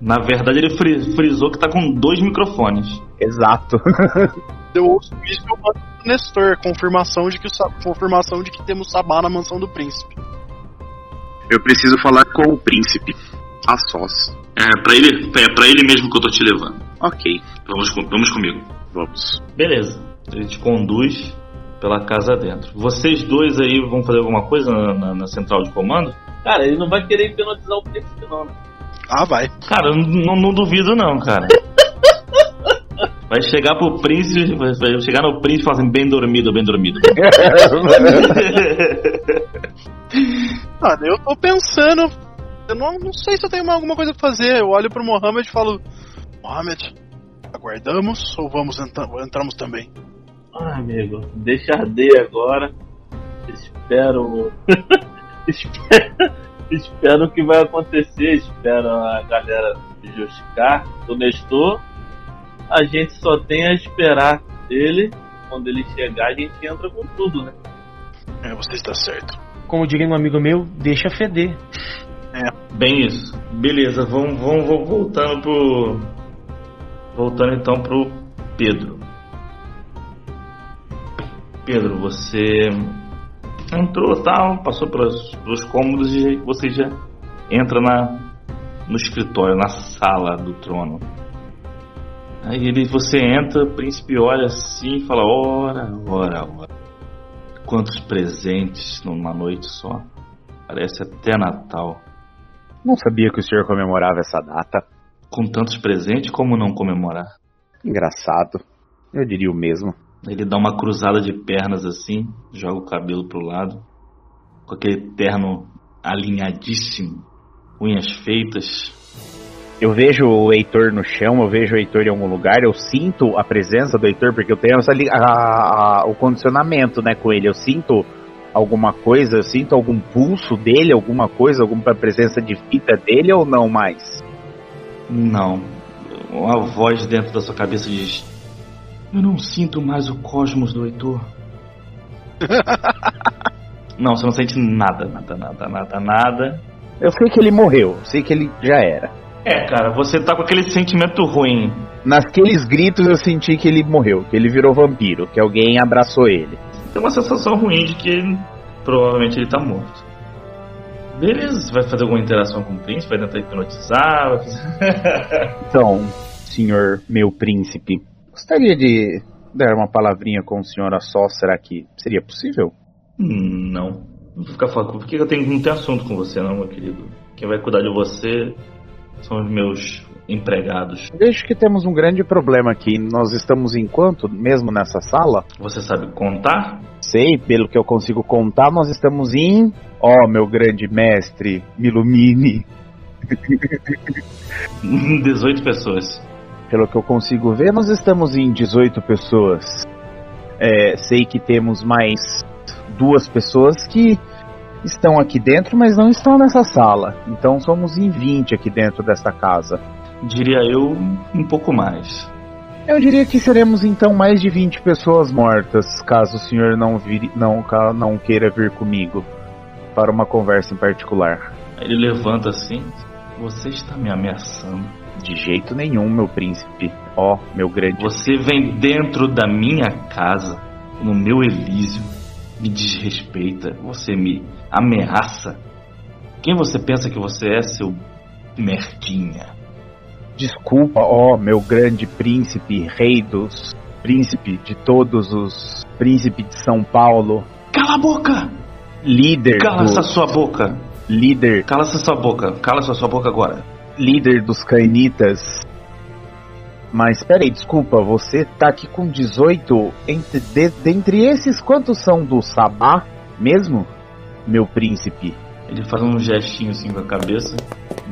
Speaker 2: Na verdade, ele fri- frisou que tá com dois microfones.
Speaker 5: Exato.
Speaker 4: Eu ouço isso e eu mando pro Nestor, confirmação de que o confirmação de que temos Sabá na mansão do príncipe.
Speaker 5: Eu preciso falar com o príncipe. A sós.
Speaker 2: É, pra ele, é pra ele mesmo que eu tô te levando.
Speaker 5: Ok,
Speaker 2: Vamos, vamos comigo.
Speaker 5: vamos.
Speaker 2: Beleza. Ele te conduz pela casa dentro. Vocês dois aí vão fazer alguma coisa na, na- na central de comando?
Speaker 6: Cara, ele não vai querer hipnotizar o príncipe, não. né?
Speaker 4: Ah, vai.
Speaker 2: Cara, eu não, não duvido não, cara. Vai chegar pro príncipe, vai vai chegar no príncipe e falar assim, bem dormido, bem dormido.
Speaker 4: Ah, eu tô pensando. Eu não, não sei se eu tenho alguma coisa pra fazer. Eu olho pro Mohammed e falo: Mohammed, aguardamos ou vamos entra- entramos também?
Speaker 6: Ai, amigo, deixa arder agora. Espero. espero. Espero o que vai acontecer. Espero a galera justificar do Nestor. A gente só tem a esperar ele. Quando ele chegar, a gente entra com tudo, né?
Speaker 4: É, você está certo.
Speaker 3: Como diria um amigo meu, deixa feder.
Speaker 2: Bem isso. Beleza, vamos, vamos, vamos voltando pro. Voltando então pro Pedro. Pedro, você entrou tal, passou pelos, pelos cômodos e você já entra na, no escritório, na sala do trono. Aí ele, você entra, o príncipe olha assim e fala: Ora, ora, ora. Quantos presentes numa noite só. Parece até Natal.
Speaker 5: Não sabia que o senhor comemorava essa data.
Speaker 2: Com tantos presentes, como não comemorar?
Speaker 5: Engraçado. Eu diria o mesmo.
Speaker 2: Ele dá uma cruzada de pernas assim, joga o cabelo pro lado, com aquele terno alinhadíssimo, unhas feitas.
Speaker 5: Eu vejo o Heitor no chão, eu vejo o Heitor em algum lugar, eu sinto a presença do Heitor, porque eu tenho essa, a- a- o condicionamento né, com ele. Eu sinto alguma coisa, eu sinto algum pulso dele, alguma coisa, alguma presença de fita dele ou não mais?
Speaker 2: Não. Uma voz dentro da sua cabeça diz: Eu não sinto mais o cosmos do Heitor. não, você não sente nada, nada, nada, nada, nada.
Speaker 5: Eu sei que ele morreu, eu sei que ele já era.
Speaker 2: É, cara, você tá com aquele sentimento ruim.
Speaker 5: Naqueles gritos eu senti que ele morreu, que ele virou vampiro, que alguém abraçou ele.
Speaker 2: Tem uma sensação ruim de que provavelmente ele tá morto. Beleza, vai fazer alguma interação com o príncipe? Vai tentar hipnotizar? Vai fazer...
Speaker 5: Então, senhor meu príncipe, gostaria de dar uma palavrinha com o senhor a só, será que seria possível?
Speaker 2: Hum, Não. Não vou ficar falando. Por que eu tenho, não tenho assunto com você, não, meu querido? Quem vai cuidar de você são os meus empregados.
Speaker 5: Vejo que temos um grande problema aqui. Nós estamos em quanto mesmo nessa sala?
Speaker 2: Você sabe contar?
Speaker 5: Sei, pelo que eu consigo contar, nós estamos em. Ó, meu grande mestre, me ilumine.
Speaker 2: 18 pessoas.
Speaker 5: Pelo que eu consigo ver, nós estamos em 18 pessoas. É, sei que temos mais duas pessoas que estão aqui dentro, mas não estão nessa sala. Então somos em 20 aqui dentro desta casa.
Speaker 2: Diria eu, um pouco mais.
Speaker 5: Eu diria que seremos então mais de 20 pessoas mortas, caso o senhor não, vir, não, não queira vir comigo para uma conversa em particular.
Speaker 2: Ele levanta assim. Você está me ameaçando.
Speaker 5: De jeito nenhum, meu príncipe. Ó, meu grande.
Speaker 2: Você vem dentro da minha casa, no meu Elísio, me desrespeita, você me ameaça. Quem você pensa que você é, seu merdinha?
Speaker 5: Desculpa, ó, meu grande príncipe, rei dos. Príncipe de todos os. Príncipe de São Paulo.
Speaker 2: Cala a boca!
Speaker 5: Líder
Speaker 2: Cala
Speaker 5: do.
Speaker 2: essa sua boca!
Speaker 5: Líder.
Speaker 2: Cala essa sua boca! Cala essa sua boca agora!
Speaker 5: Líder dos cainitas. Mas peraí, desculpa, você tá aqui com 18. Entre, de, dentre esses, quantos são do Sabá mesmo? Meu príncipe.
Speaker 2: Ele faz um gestinho assim com a cabeça.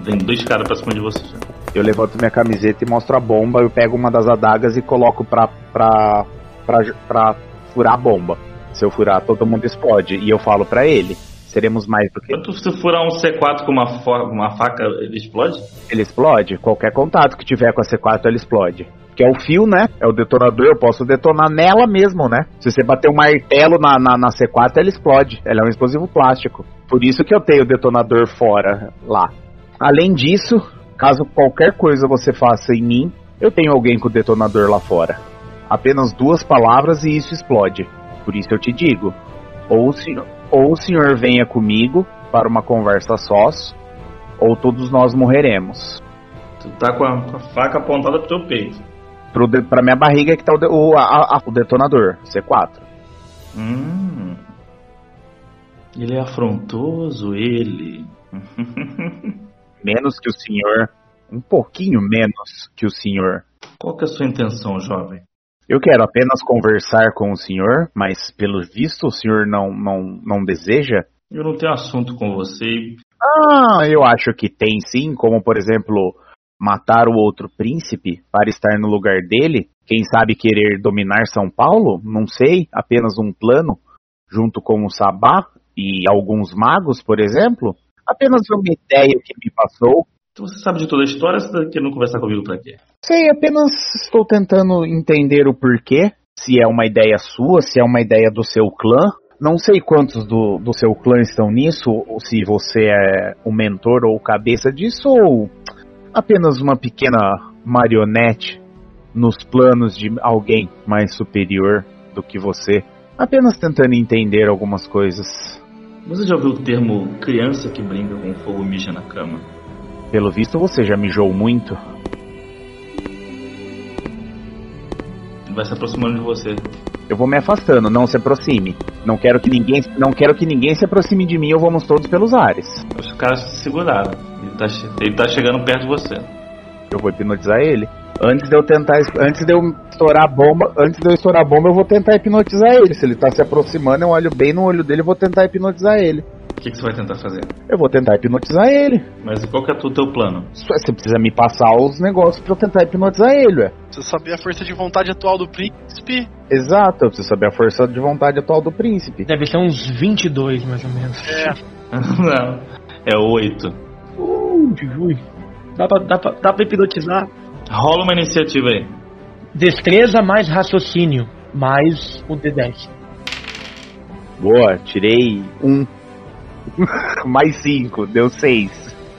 Speaker 2: Vem dois caras pra cima de você já.
Speaker 5: Eu levanto minha camiseta e mostro a bomba. Eu pego uma das adagas e coloco pra, pra, pra, pra furar a bomba. Se eu furar, todo mundo explode. E eu falo pra ele: seremos mais do que.
Speaker 2: Quando você furar um C4 com uma, uma faca, ele explode?
Speaker 5: Ele explode. Qualquer contato que tiver com a C4, ele explode. Que é o fio, né? É o detonador. Eu posso detonar nela mesmo, né? Se você bater um martelo na, na, na C4, ela explode. Ela é um explosivo plástico. Por isso que eu tenho o detonador fora lá. Além disso, caso qualquer coisa você faça em mim, eu tenho alguém com o detonador lá fora. Apenas duas palavras e isso explode. Por isso eu te digo: ou o senhor, ou o senhor venha comigo para uma conversa sós, ou todos nós morreremos.
Speaker 2: Tu tá com a, com a faca apontada pro teu peito.
Speaker 5: Pro de, pra minha barriga que tá o, de- o, a- a- o detonador, C4.
Speaker 2: Hum. Ele é afrontoso, ele.
Speaker 5: Menos que o senhor. Um pouquinho menos que o senhor.
Speaker 2: Qual que é a sua intenção, jovem?
Speaker 5: Eu quero apenas conversar com o senhor, mas pelo visto o senhor não, não, não deseja?
Speaker 2: Eu não tenho assunto com você.
Speaker 5: Ah, eu acho que tem sim, como por exemplo, matar o outro príncipe para estar no lugar dele. Quem sabe querer dominar São Paulo? Não sei, apenas um plano, junto com o Sabá e alguns magos, por exemplo. Apenas uma ideia que me passou.
Speaker 2: Então você sabe de toda a história, você tá querendo conversar comigo pra quê?
Speaker 5: Sei, apenas estou tentando entender o porquê. Se é uma ideia sua, se é uma ideia do seu clã. Não sei quantos do, do seu clã estão nisso, ou se você é o mentor ou cabeça disso, ou apenas uma pequena marionete nos planos de alguém mais superior do que você. Apenas tentando entender algumas coisas.
Speaker 2: Você já ouviu o termo criança que brinca com fogo mija na cama?
Speaker 5: Pelo visto, você já mijou muito.
Speaker 2: vai se aproximando de você.
Speaker 5: Eu vou me afastando, não se aproxime. Não quero que ninguém, não quero que ninguém se aproxime de mim ou vamos todos pelos ares.
Speaker 2: Os caras se seguraram. Ele tá, ele tá chegando perto de você.
Speaker 5: Eu vou hipnotizar ele. Antes de eu tentar, antes de eu estourar a bomba, antes de eu estourar a bomba, eu vou tentar hipnotizar ele. Se ele tá se aproximando, eu olho bem no olho dele e vou tentar hipnotizar ele.
Speaker 2: O que, que você vai tentar fazer?
Speaker 5: Eu vou tentar hipnotizar ele.
Speaker 2: Mas qual que é o teu plano?
Speaker 5: Você precisa me passar os negócios pra eu tentar hipnotizar ele, ué.
Speaker 4: Você saber a força de vontade atual do príncipe.
Speaker 5: Exato, eu preciso saber a força de vontade atual do príncipe.
Speaker 3: Deve ser uns 22, mais ou menos.
Speaker 4: É,
Speaker 2: Não. É oito.
Speaker 3: Uh, ui. Dá pra, dá, pra, dá pra hipnotizar.
Speaker 2: Rola uma iniciativa aí.
Speaker 3: Destreza mais raciocínio, mais o D10.
Speaker 5: Boa, tirei um. Mais cinco, deu seis.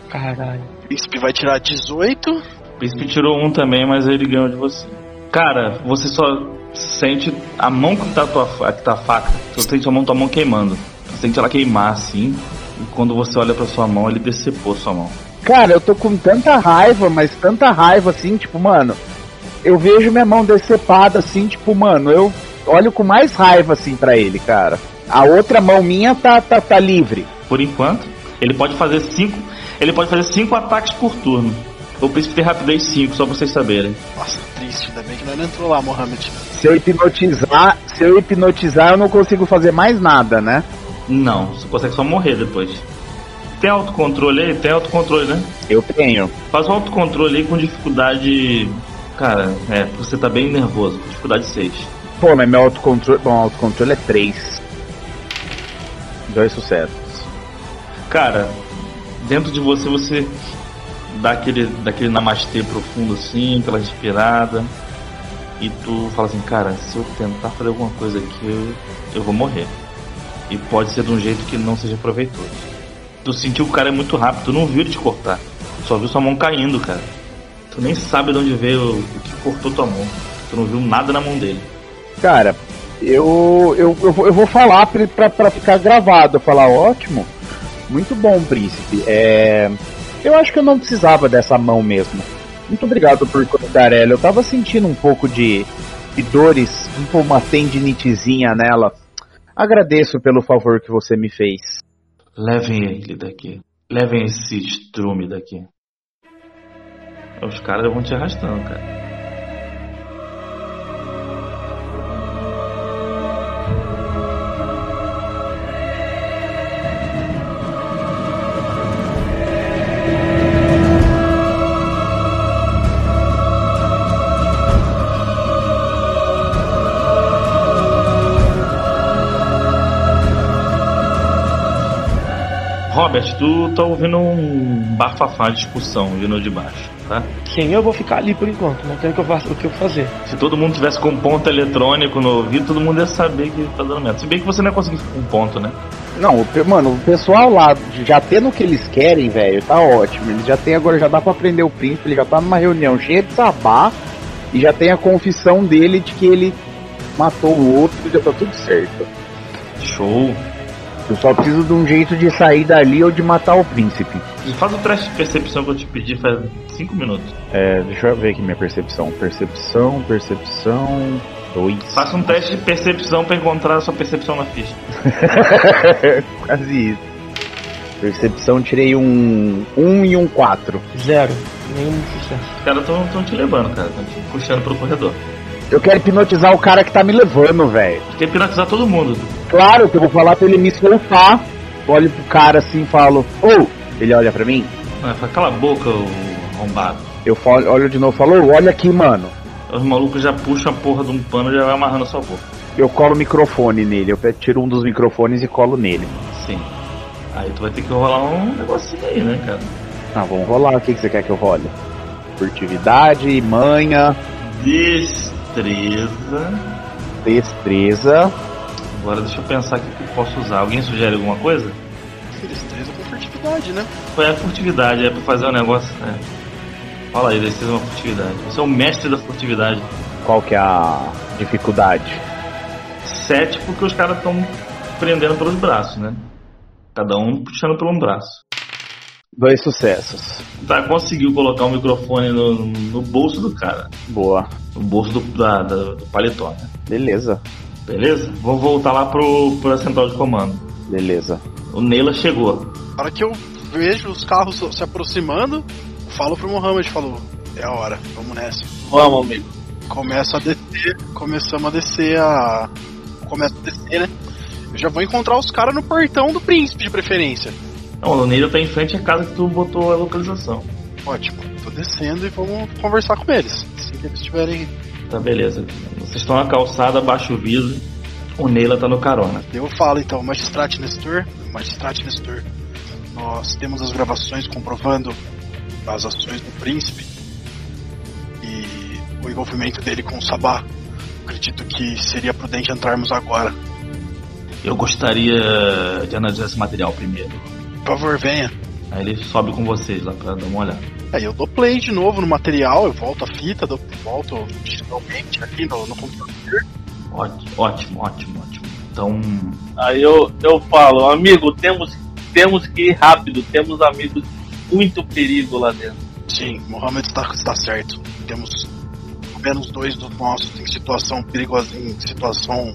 Speaker 3: Caralho.
Speaker 4: o príncipe vai tirar 18.
Speaker 2: O príncipe tirou um também, mas ele ganhou de você. Cara, você só sente a mão que tá a tua que tá a faca. Você sente a mão tua mão queimando. Você sente ela queimar assim. E quando você olha pra sua mão, ele decepou sua mão.
Speaker 5: Cara, eu tô com tanta raiva, mas tanta raiva assim, tipo, mano. Eu vejo minha mão decepada assim, tipo, mano, eu olho com mais raiva assim pra ele, cara. A outra mão minha tá, tá, tá livre.
Speaker 2: Por enquanto, ele pode fazer cinco. Ele pode fazer cinco ataques por turno. O príncipe tem rapidez 5, só pra vocês saberem.
Speaker 4: Nossa, triste, ainda bem que nós não entrou lá, Mohamed.
Speaker 5: Se eu hipnotizar, se eu hipnotizar, eu não consigo fazer mais nada, né?
Speaker 2: Não, você consegue só morrer depois. Tem autocontrole aí? Tem autocontrole, né?
Speaker 5: Eu tenho.
Speaker 2: Faz o autocontrole aí com dificuldade. Cara, é, você tá bem nervoso. Dificuldade 6.
Speaker 5: Pô, mas meu autocontrole. Bom, autocontrole é 3. Dois sucessos.
Speaker 2: Cara, dentro de você você dá aquele, daquele namastê profundo assim, aquela respirada. E tu fala assim, cara, se eu tentar fazer alguma coisa aqui, eu, eu vou morrer. E pode ser de um jeito que não seja proveitoso. Tu sentiu que o cara é muito rápido, tu não viu ele te cortar. Só viu sua mão caindo, cara. Tu nem sabe de onde veio o que cortou tua mão. Tu não viu nada na mão dele.
Speaker 5: Cara, eu, eu, eu, vou- eu vou falar pra, pra, pra ficar gravado. Falar, ótimo. Muito bom, príncipe. É, eu acho que eu não precisava dessa mão mesmo. Muito obrigado por cortar ela. Eu tava sentindo um pouco de, de dores, um pouco uma tendinitezinha nela. Agradeço pelo favor que você me fez.
Speaker 2: Levem ele daqui. Levem esse estrume daqui. Os caras vão te arrastando, cara. Robert, tu tá ouvindo um bafafá de discussão vindo de baixo, tá?
Speaker 3: Sim, eu vou ficar ali por enquanto. Não tem o que eu, faço, o que eu fazer.
Speaker 2: Se todo mundo tivesse com ponto eletrônico no ouvido, todo mundo ia saber que tá dando merda. Se bem que você não ia conseguir com ponto, né?
Speaker 5: Não, mano, o pessoal lá, já tendo o que eles querem, velho, tá ótimo. Eles já tem agora, já dá pra aprender o príncipe, ele já tá numa reunião cheia de sabá e já tem a confissão dele de que ele matou o outro já tá tudo certo.
Speaker 2: Show.
Speaker 5: Eu só preciso de um jeito de sair dali ou de matar o príncipe.
Speaker 2: Faz o teste de percepção que eu te pedi faz 5 minutos.
Speaker 5: É, deixa eu ver aqui minha percepção. Percepção, percepção. Dois.
Speaker 2: Faça um teste de percepção pra encontrar a sua percepção na ficha.
Speaker 5: Quase isso. Percepção, tirei um. Um e um quatro.
Speaker 3: Zero. Nenhum sucesso.
Speaker 2: Os caras tão, tão te levando, cara. Tão te puxando pro corredor.
Speaker 5: Eu quero hipnotizar o cara que tá me levando, velho.
Speaker 2: Quer hipnotizar todo mundo.
Speaker 5: Claro que eu vou falar pra ele me soltar. Olho pro cara assim e falo, ô! Ele olha pra mim,
Speaker 2: Ah, fala, Cala a boca, o arrombado.
Speaker 5: eu falo, olho de novo e falo, "Ô, olha aqui, mano.
Speaker 2: Os malucos já puxam a porra de um pano e já vai amarrando a sua boca.
Speaker 5: Eu colo o microfone nele, eu tiro um dos microfones e colo nele.
Speaker 2: Sim. Aí tu vai ter que rolar um negocinho aí, né, cara?
Speaker 5: Ah, vamos rolar, o que, que você quer que eu role? Furtividade, manha,
Speaker 2: Destreza.
Speaker 5: destreza.
Speaker 2: Agora deixa eu pensar aqui o que eu posso usar. Alguém sugere alguma coisa?
Speaker 4: Destreza com furtividade, né?
Speaker 2: Foi a furtividade, é pra fazer um negócio. É. Fala aí, destreza é uma furtividade. Você é o mestre da furtividade.
Speaker 5: Qual que é a dificuldade?
Speaker 2: Sete porque os caras estão prendendo pelos braços, né? Cada um puxando pelo um braço.
Speaker 5: Dois sucessos.
Speaker 2: Tá, conseguiu colocar o microfone no, no bolso do cara.
Speaker 5: Boa.
Speaker 2: No bolso do, da, da- do paletó, né?
Speaker 5: Beleza.
Speaker 2: Beleza? Vou voltar lá pro, pra central de comando.
Speaker 5: Beleza.
Speaker 2: O Neila chegou.
Speaker 4: Na hora que eu vejo os carros se aproximando, falo pro Mohamed, falou, é a hora, vamos nessa.
Speaker 6: Vamos, amigo.
Speaker 4: Começa a descer, começamos a descer a. Começa a descer, né? Eu já vou encontrar os caras no portão do príncipe de preferência.
Speaker 2: Não, o Neila tá em frente à casa que tu botou a localização.
Speaker 4: Ótimo, tô descendo e vamos conversar com eles. Assim que eles estiverem.
Speaker 2: Tá, beleza. Vocês estão na calçada, baixa o vidro. O Neila tá no carona.
Speaker 4: Eu falo então, Magistrate Nestor, Magistrate Nestor, nós temos as gravações comprovando as ações do príncipe e o envolvimento dele com o Sabá. Acredito que seria prudente entrarmos agora.
Speaker 2: Eu gostaria de analisar esse material primeiro.
Speaker 4: Por favor, venha.
Speaker 2: Aí ele sobe com vocês lá pra dar uma olhada.
Speaker 4: Aí eu dou play de novo no material, eu volto a fita, dou, volto digitalmente aqui no, no computador.
Speaker 2: Ótimo, ótimo, ótimo, ótimo. Então,
Speaker 6: Aí eu, eu falo, amigo, temos, temos que ir rápido, temos amigos muito perigo lá dentro.
Speaker 4: Sim, Mohamed está, está certo. Temos pelo menos dois dos nossos em situação perigosa, em situação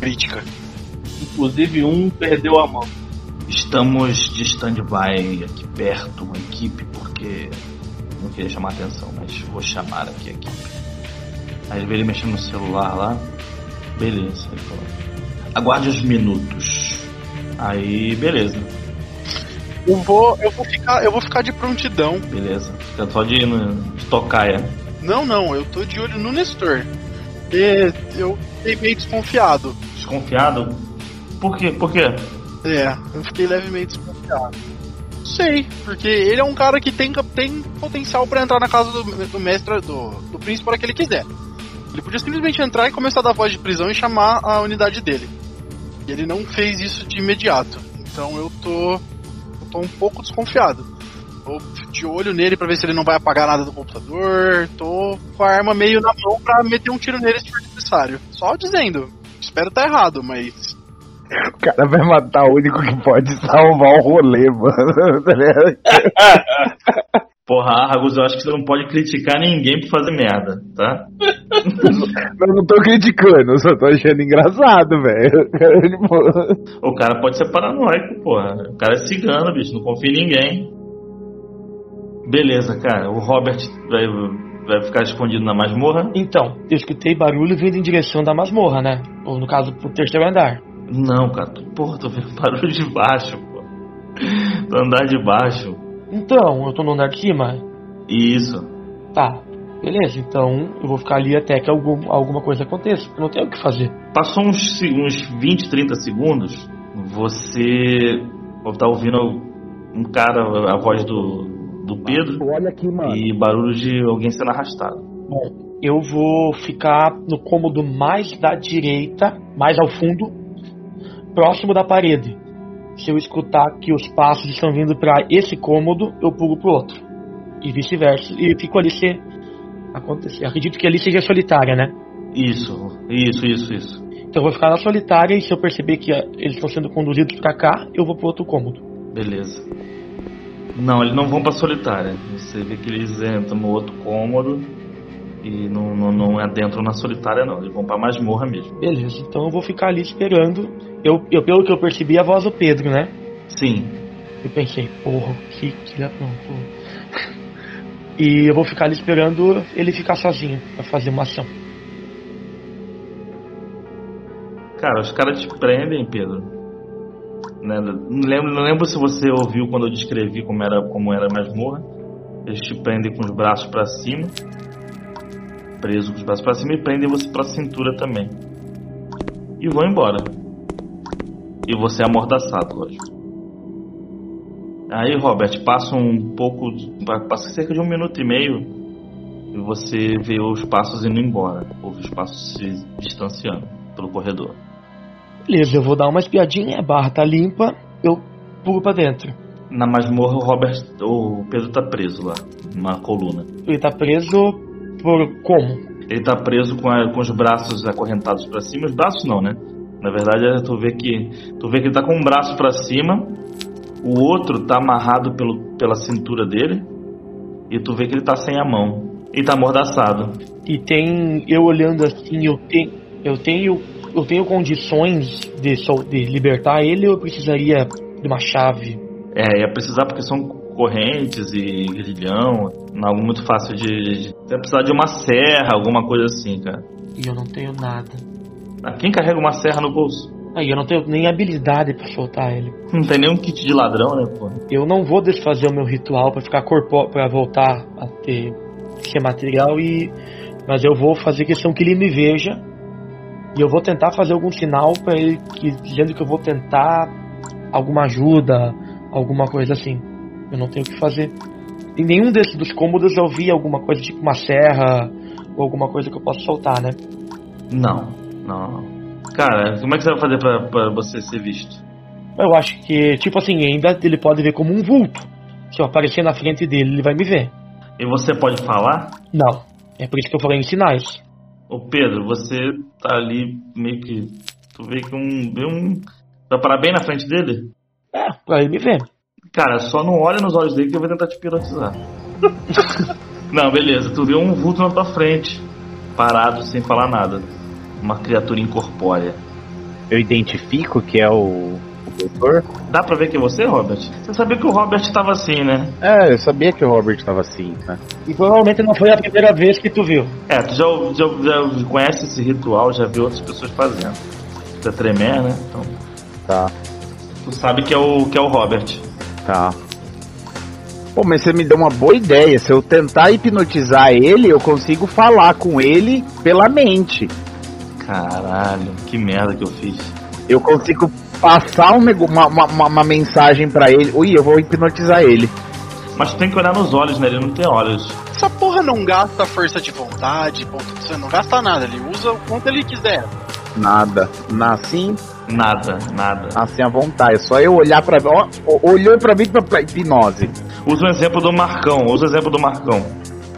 Speaker 4: crítica.
Speaker 6: Inclusive um perdeu a mão.
Speaker 2: estamos de stand-by aqui perto, uma equipe, porque não queria chamar atenção, mas vou chamar aqui a equipe. Aí ele ele mexendo no celular lá. Beleza, ele falou. Aguarde os minutos. Aí, beleza,
Speaker 4: Eu vou, eu vou ficar, eu vou ficar de prontidão.
Speaker 2: beleza. Fica só de, de tocaia.
Speaker 4: Não, não, eu tô de olho no Nestor. E eu fiquei meio desconfiado.
Speaker 2: Desconfiado? Por quê? Por quê?
Speaker 4: É, eu fiquei levemente desconfiado. Sei, porque ele é um cara que tem, tem potencial pra entrar na casa do, do mestre, do, do príncipe, para que ele quiser. Ele podia simplesmente entrar e começar a dar voz de prisão e chamar a unidade dele. E ele não fez isso de imediato. Então eu tô. Eu tô um pouco desconfiado. Tô de olho nele pra ver se ele não vai apagar nada do computador. Tô com a arma meio na mão pra meter um tiro nele se for necessário. Só dizendo. Espero tá errado, mas.
Speaker 5: O cara vai matar o único que pode salvar o rolê, mano. Tá ligado?
Speaker 2: Porra, Argus, eu acho que você não pode criticar ninguém por fazer merda, tá?
Speaker 5: eu não tô criticando, eu só tô achando engraçado, velho. Tipo,
Speaker 2: O cara pode ser paranoico, porra. O cara é cigano, bicho, não confia em ninguém. Beleza, cara. O Robert vai, vai ficar escondido na masmorra?
Speaker 3: Então, eu escutei barulho vindo em direção da masmorra, né? Ou no caso, pro terceiro andar.
Speaker 2: Não, cara. Tu- Porra, tô vendo barulho de baixo, pô. Do andar de baixo.
Speaker 3: Então, eu tô no andar de cima.
Speaker 2: Isso.
Speaker 3: Tá, beleza. Então, eu vou ficar ali até que algum, alguma coisa aconteça. Eu não tenho o que fazer.
Speaker 2: Passou uns, uns 20, 30 segundos, você tá ouvindo um cara, a voz do, do Pedro
Speaker 5: Olha aqui, mano.
Speaker 2: e barulho de alguém sendo arrastado.
Speaker 3: Bom, eu vou ficar no cômodo mais da direita, mais ao fundo, próximo da parede. Se eu escutar que os passos estão vindo para esse cômodo, eu pulo pro outro. E vice-versa. E fico ali se acontecer. Acredito que ali seja solitária, né?
Speaker 2: Isso, isso, isso, isso.
Speaker 3: Então eu vou ficar na solitária e se eu perceber que ah, eles estão sendo conduzidos para cá, eu vou pro outro cômodo.
Speaker 2: Beleza. Não, eles não vão pra solitária. Você vê que eles entram no outro cômodo e não, não, não adentram na solitária, não. Eles vão pra masmorra mesmo.
Speaker 3: Beleza, então eu vou ficar ali esperando. Eu, eu pelo que eu percebi, a voz do Pedro, né?
Speaker 2: Sim.
Speaker 3: Eu pensei, porra, que que não, porra. E eu vou ficar ali esperando ele ficar sozinho pra fazer uma ação.
Speaker 2: Cara, os caras te prendem, Pedro. Né? Não, lembro, não lembro se você ouviu quando eu descrevi como era, como era a masmorra. Eles te prendem com os braços pra cima. Preso com os braços pra cima e prendem você pra cintura também. E vão embora. E você é amordaçado, lógico. Aí, Robert, passa um pouco. Passa cerca de um minuto e meio. E você vê os passos indo embora. Ouve os passos se distanciando pelo corredor.
Speaker 3: Beleza, eu vou dar uma espiadinha, a barra tá limpa, eu pulo pra dentro.
Speaker 2: Na masmorra, o Robert, o Pedro tá preso lá, numa coluna.
Speaker 3: Ele tá preso por como?
Speaker 2: Ele tá preso com, a- com os braços acorrentados pra cima. Os braços não, né? Na verdade, é, tu vê que tu vê que ele tá com um braço pra cima, O outro tá amarrado pelo, pela cintura dele. E tu vê que ele tá sem a mão. E tá amordaçado.
Speaker 3: E tem eu olhando assim, eu tenho eu tenho eu tenho condições de, sol- de libertar ele ou eu precisaria de uma chave?
Speaker 2: É, ia precisar porque são correntes e grilhão. Não é algo muito fácil de. de ia precisar de uma serra, alguma coisa assim, cara.
Speaker 3: E eu não tenho nada.
Speaker 2: Ah, Quem carrega uma serra no bolso?
Speaker 3: Aí eu não tenho nem habilidade pra soltar ele.
Speaker 2: Não tem nenhum kit de ladrão, né, pô?
Speaker 3: Eu não vou desfazer o meu ritual pra ficar corpo para voltar a ter ser material e mas eu vou fazer questão que ele me veja e eu vou tentar fazer algum sinal pra ele que dizendo que eu vou tentar alguma ajuda, alguma coisa assim. Eu não tenho o que fazer. Em nenhum desses dos cômodos eu vi alguma coisa tipo uma serra ou alguma coisa que eu possa soltar, né?
Speaker 2: Não, não. Cara, como é que você vai fazer pra, pra você ser visto?
Speaker 3: Eu acho que tipo assim, ainda ele pode ver como um vulto. Se eu aparecer na frente dele, ele vai me ver.
Speaker 2: E você pode falar?
Speaker 3: Não. É por isso que eu falei em sinais.
Speaker 2: Ô Pedro, você tá ali meio que. Tu vê que um. Vê um. Vai parar bem na frente dele?
Speaker 3: É, pra ele me ver.
Speaker 2: Cara, só não olha nos olhos dele que eu vou tentar te hipnotizar. não, beleza, tu vê um vulto na tua frente, parado sem falar nada. Uma criatura incorpórea.
Speaker 5: Eu identifico que é o, o doutor.
Speaker 2: Dá pra ver que é você, Robert? Você sabia que o Robert tava assim, né?
Speaker 5: É, eu sabia que o Robert tava assim, né?
Speaker 3: E provavelmente não foi a primeira vez que tu viu.
Speaker 2: É, tu já, já, já conhece esse ritual, já viu outras pessoas fazendo. Você é tremer, né? Então,
Speaker 5: Tá,
Speaker 2: tu sabe que é o, que é o Robert.
Speaker 5: tá. Pô, mas você me deu uma boa ideia. Se eu tentar hipnotizar ele, eu consigo falar com ele pela mente.
Speaker 2: Caralho, que merda que eu fiz.
Speaker 5: Eu consigo passar um uma, uma, uma- uma mensagem pra ele. Ui, eu vou hipnotizar ele.
Speaker 2: Mas tu tem que olhar nos olhos, né? Ele não tem olhos.
Speaker 4: Essa porra não gasta força de vontade, ponto de você não gasta nada, ele usa o quanto ele quiser.
Speaker 5: Nada. Assim,
Speaker 2: Nada, nada.
Speaker 5: assim à vontade. É só eu olhar pra ó, Olhou pra mim pra, pra hipnose.
Speaker 2: Usa o exemplo do Marcão, usa o exemplo do Marcão.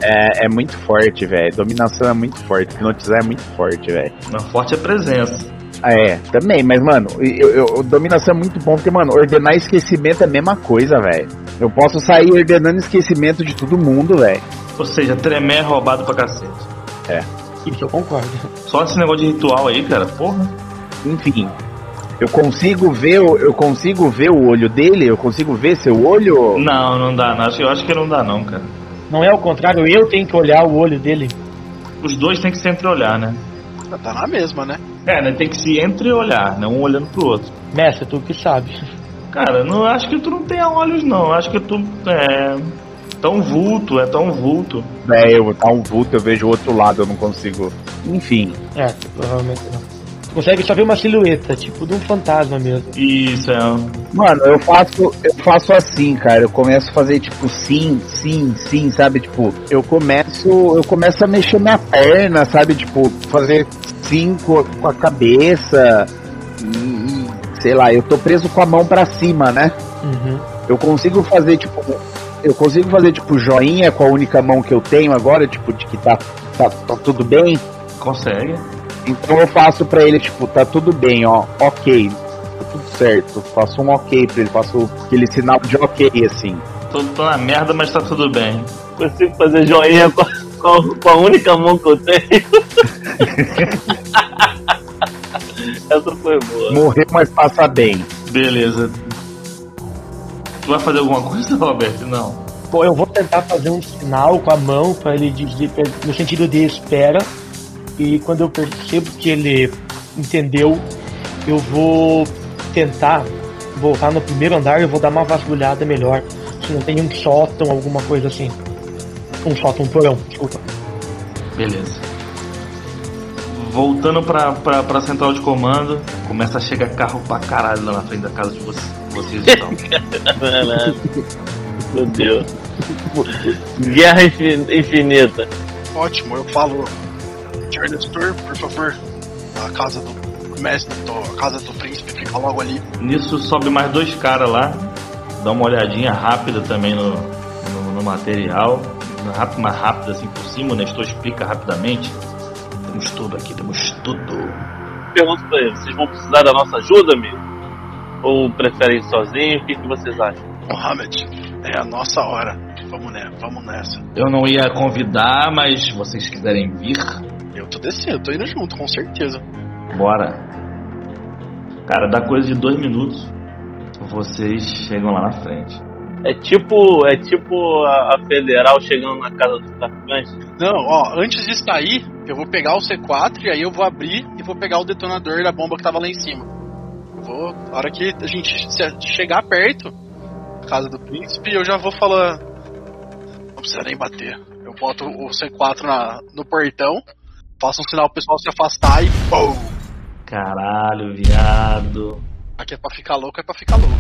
Speaker 5: É, é muito forte, velho. Dominação é muito forte. Hipnotizar é muito forte, velho.
Speaker 2: Na forte é presença.
Speaker 5: É, também, mas, mano, eu, eu- dominação é muito bom porque, mano, ordenar esquecimento é a mesma coisa, velho. Eu posso sair ordenando esquecimento de todo mundo, velho.
Speaker 2: Ou seja, tremer é roubado pra cacete.
Speaker 3: Isso eu concordo.
Speaker 2: Só esse negócio de ritual aí, cara, porra.
Speaker 5: Enfim, eu consigo ver, o- eu consigo ver o olho dele, eu consigo ver seu olho.
Speaker 2: Não, não dá, não. Eu acho que não dá não, cara.
Speaker 3: Não é o contrário, eu tenho que olhar o olho dele.
Speaker 2: Os dois tem que se entreolhar, né?
Speaker 4: Tá na mesma, né?
Speaker 2: É, né? Tem que se entreolhar, não um olhando pro outro.
Speaker 3: Mestre, tu que sabe.
Speaker 2: Cara, não acho que tu não tenha olhos, não. Acho que tu é tão vulto, é tão vulto.
Speaker 5: É, eu tá um vulto, eu vejo o outro lado, eu não consigo. Enfim,
Speaker 3: É, provavelmente não. Consegue só ver uma silhueta, tipo de um fantasma mesmo.
Speaker 2: Isso é.
Speaker 5: mano, eu faço, eu faço assim, cara. Eu começo a fazer tipo sim, sim, sim, sabe? Tipo, eu começo, eu começo a mexer minha perna, sabe? Tipo, fazer sim com, com a cabeça e, e, sei lá, eu tô preso com a mão pra cima, né?
Speaker 3: Uhum.
Speaker 5: Eu consigo fazer tipo. Eu consigo fazer tipo joinha com a única mão que eu tenho agora, tipo, de que tá, tá, tá tudo bem.
Speaker 2: Consegue.
Speaker 5: Então eu faço pra ele, tipo, tá tudo bem, ó, ok. Tá tudo certo. Faço um ok pra ele, faço aquele sinal de ok, assim.
Speaker 2: Tô, tô na merda, mas tá tudo bem.
Speaker 6: Consigo fazer joinha com a, com a- única mão que eu tenho. Essa foi boa.
Speaker 5: Morreu, mas passa bem.
Speaker 2: Beleza. Tu vai fazer alguma coisa, Robert? Não.
Speaker 3: Pô, eu vou tentar fazer um sinal com a mão pra ele dizer no sentido de espera. E quando eu percebo que ele entendeu, eu vou tentar voltar no primeiro andar e eu vou dar uma vasculhada melhor. Se não tem um sótão, alguma coisa assim. Um sótão, um porão, desculpa.
Speaker 2: Beleza. Voltando pra, pra, pra central de comando, começa a chegar carro pra caralho lá na frente da casa de vocês, vocês então.
Speaker 6: Caralho. Meu Deus. Guerra infin- infinita.
Speaker 4: Ótimo, eu falo. Senhor Nestor, por favor, a casa do mestre, a casa do príncipe fica logo ali.
Speaker 2: Nisso sobe mais dois caras lá, dá uma olhadinha rápida também no, no, no material, rápido, mais rápido assim por cima, o Nestor explica rapidamente. Temos tudo aqui, temos tudo.
Speaker 6: Pergunto pra eles, vocês vão precisar da nossa ajuda, amigo? Ou preferem ir sozinho? O que, que vocês acham?
Speaker 4: Mohamed, é a nossa hora. Vamos, né? Vamos nessa.
Speaker 2: Eu não ia convidar, mas se vocês quiserem vir,
Speaker 4: Eu tô descendo, tô indo junto, com certeza.
Speaker 2: bora. Cara, dá coisa de dois minutos. Vocês chegam lá na frente.
Speaker 6: É tipo, é tipo a, a federal chegando na casa dos traficantes.
Speaker 4: Não, ó, antes de sair, eu vou pegar o C4 e aí eu vou abrir e vou pegar o detonador da bomba que tava lá em cima. Eu Vou, na hora que a gente chegar perto da casa do príncipe, eu já vou falar. Não precisa nem bater. Eu boto o C4 na, no portão, faço um sinal pro pessoal se afastar e BOOM!
Speaker 2: Caralho, viado.
Speaker 4: Aqui é pra ficar louco, é pra ficar louco.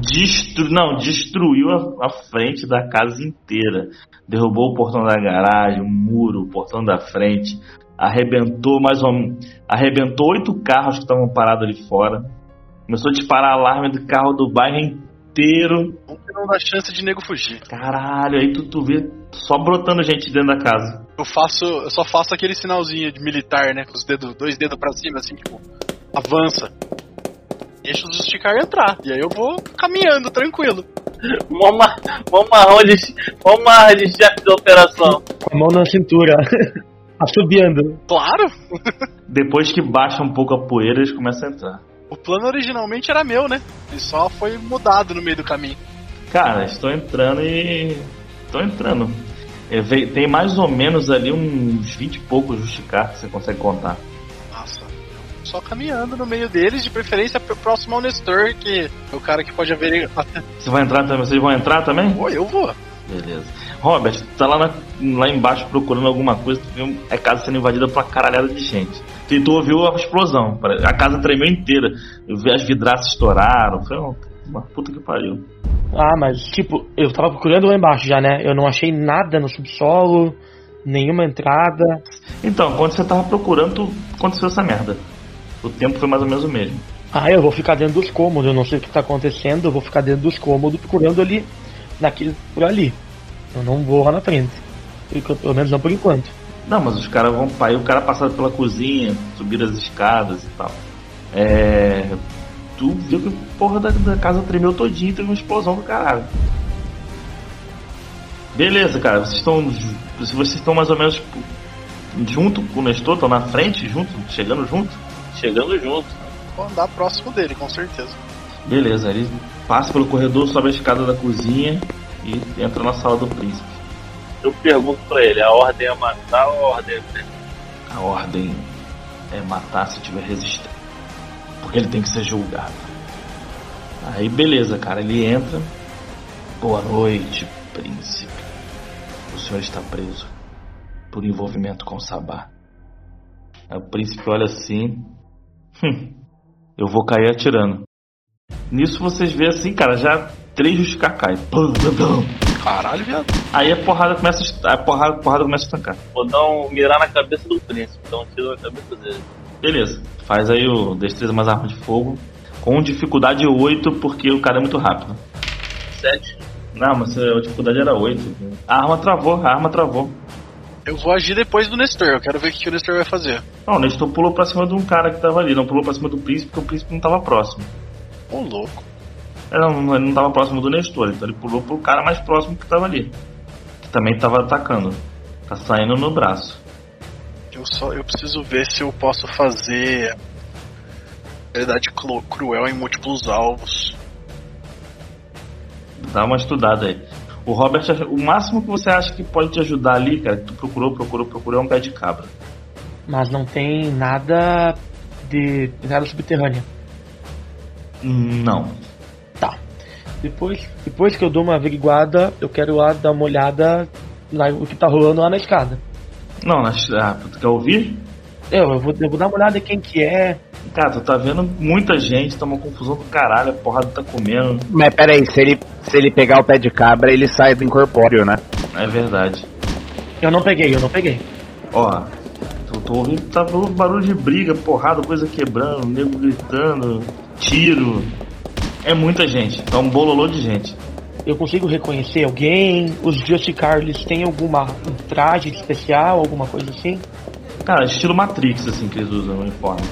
Speaker 2: Destru... Não, destruiu a, a frente da casa inteira. Derrubou o portão da garagem, o muro, o portão da frente. Arrebentou mais um. Arrebentou oito carros que estavam parados ali fora. Começou a disparar alarme do carro do bairro inteiro.
Speaker 4: Que não dá chance de nego fugir.
Speaker 2: Caralho, aí tu, tu vê só brotando gente dentro da casa.
Speaker 4: Eu faço. Eu só faço aquele sinalzinho de militar, né? Com os dedos, dois dedos pra cima, assim, tipo, avança. Deixa os esticar entrar. E aí eu vou caminhando, tranquilo.
Speaker 6: Mó ma- mó marrom de, mó marra de chefe de operação.
Speaker 3: Com a mão na cintura, assobiando.
Speaker 4: Claro!
Speaker 2: Depois que baixa um pouco a poeira, eles começam a entrar.
Speaker 4: O plano originalmente era meu, né? Ele só foi mudado no meio do caminho.
Speaker 2: Cara, estou entrando e. Estou entrando. É, Tem mais ou menos ali uns 20 e poucos justicar que você consegue contar.
Speaker 4: Nossa. Só caminhando no meio deles, de preferência pr- próximo ao Nestor, que é o cara que pode haver.
Speaker 2: Você vai entrar também? Vocês vão entrar também?
Speaker 4: Oi, eu vou.
Speaker 2: Beleza. Robert, tu tá lá, na- lá embaixo procurando alguma coisa, tu viu a casa sendo invadida por uma caralhada de gente. E tu ouviu a explosão, a casa tremeu inteira. Eu vi as vidraças estouraram, foi uma, uma puta que pariu.
Speaker 3: Ah, mas tipo, eu tava procurando lá embaixo já, né? Eu não achei nada no subsolo, nenhuma entrada.
Speaker 2: Então, quando você tava procurando, aconteceu essa merda. O tempo foi mais ou menos o mesmo.
Speaker 3: Ah, eu vou ficar dentro dos cômodos, eu não sei o que tá acontecendo, eu vou ficar dentro dos cômodos procurando ali, naquele por ali. Eu não vou lá na frente. Pelo menos não por enquanto.
Speaker 2: Não, mas os caras vão. Aí o cara passar pela cozinha, subir as escadas e tal. É. Tu viu que a porra da, da casa tremeu todinha e teve uma explosão do caralho. Beleza, cara, vocês estão. Se vocês estão mais ou menos tipo, junto com o Nestor, estão na frente, junto, chegando junto.
Speaker 6: Chegando junto.
Speaker 4: Vou andar próximo dele, com certeza.
Speaker 2: Beleza, ele passa pelo corredor, sobe a escada da cozinha e entra na sala do príncipe.
Speaker 6: Eu pergunto pra ele, a ordem é matar ou a ordem é?
Speaker 2: A ordem é matar se tiver resistência. Porque ele tem que ser julgado. Aí beleza, cara, ele entra. Boa noite, príncipe. O senhor está preso por envolvimento com o Sabá. Aí o príncipe olha assim. Hum, eu vou cair atirando. Nisso vocês veem assim, cara, já três. Pum, pum, pum.
Speaker 4: Caralho, viado.
Speaker 2: Aí a porrada começa a, a porrada, a porrada começa a estancar.
Speaker 6: Vou dar um mirar na cabeça do príncipe, então um tiro na cabeça dele.
Speaker 2: Beleza. Faz aí o destreza mais arma de fogo. Com dificuldade 8, porque o cara é muito rápido.
Speaker 6: Sete.
Speaker 2: Não, mas a dificuldade era 8. A arma travou, a arma travou.
Speaker 4: Eu vou agir depois do Nestor. Eu quero ver o que o Nestor vai fazer.
Speaker 2: Não, o Nestor pulou pra cima de um cara que tava ali. Não pulou pra cima do príncipe, porque o príncipe não tava próximo.
Speaker 4: Ô, louco.
Speaker 2: É, Não, não- ele não tava próximo do Nestor, então ele pulou pro cara mais próximo que tava ali. Que também tava atacando. Tá saindo no braço.
Speaker 4: Eu só eu preciso ver se eu posso fazer realidade clo- cruel em múltiplos alvos.
Speaker 2: Dá uma estudada aí. O Robert, o máximo que você acha que pode te ajudar ali, cara, que tu procurou, procurou, procurou, é um pé de cabra.
Speaker 3: Mas não tem nada de nada subterrânea.
Speaker 2: Não.
Speaker 3: Tá. Depois, depois que eu dou uma averiguada, eu quero lá dar uma olhada lá o que tá rolando lá na escada.
Speaker 2: Não, nas- ah, tu quer ouvir?
Speaker 3: Eu, eu, vou, eu vou dar uma olhada em quem que é.
Speaker 2: Cara, tu tá vendo muita gente, tá uma confusão do caralho, a porrada tá comendo.
Speaker 5: Mas peraí, se ele, se ele pegar o pé de cabra, ele sai do incorpóreo, né?
Speaker 2: É verdade.
Speaker 3: Eu não peguei, eu não peguei.
Speaker 2: Ó, tô, tô ouvindo, tá ouvindo barulho de briga, porrada, coisa quebrando, nego gritando, tiro. É muita gente, tá um bololô de gente.
Speaker 3: Eu consigo reconhecer alguém? Os Justicar, eles têm alguma um traje especial, alguma coisa assim?
Speaker 2: Cara, estilo Matrix, assim, que eles usam no uniforme.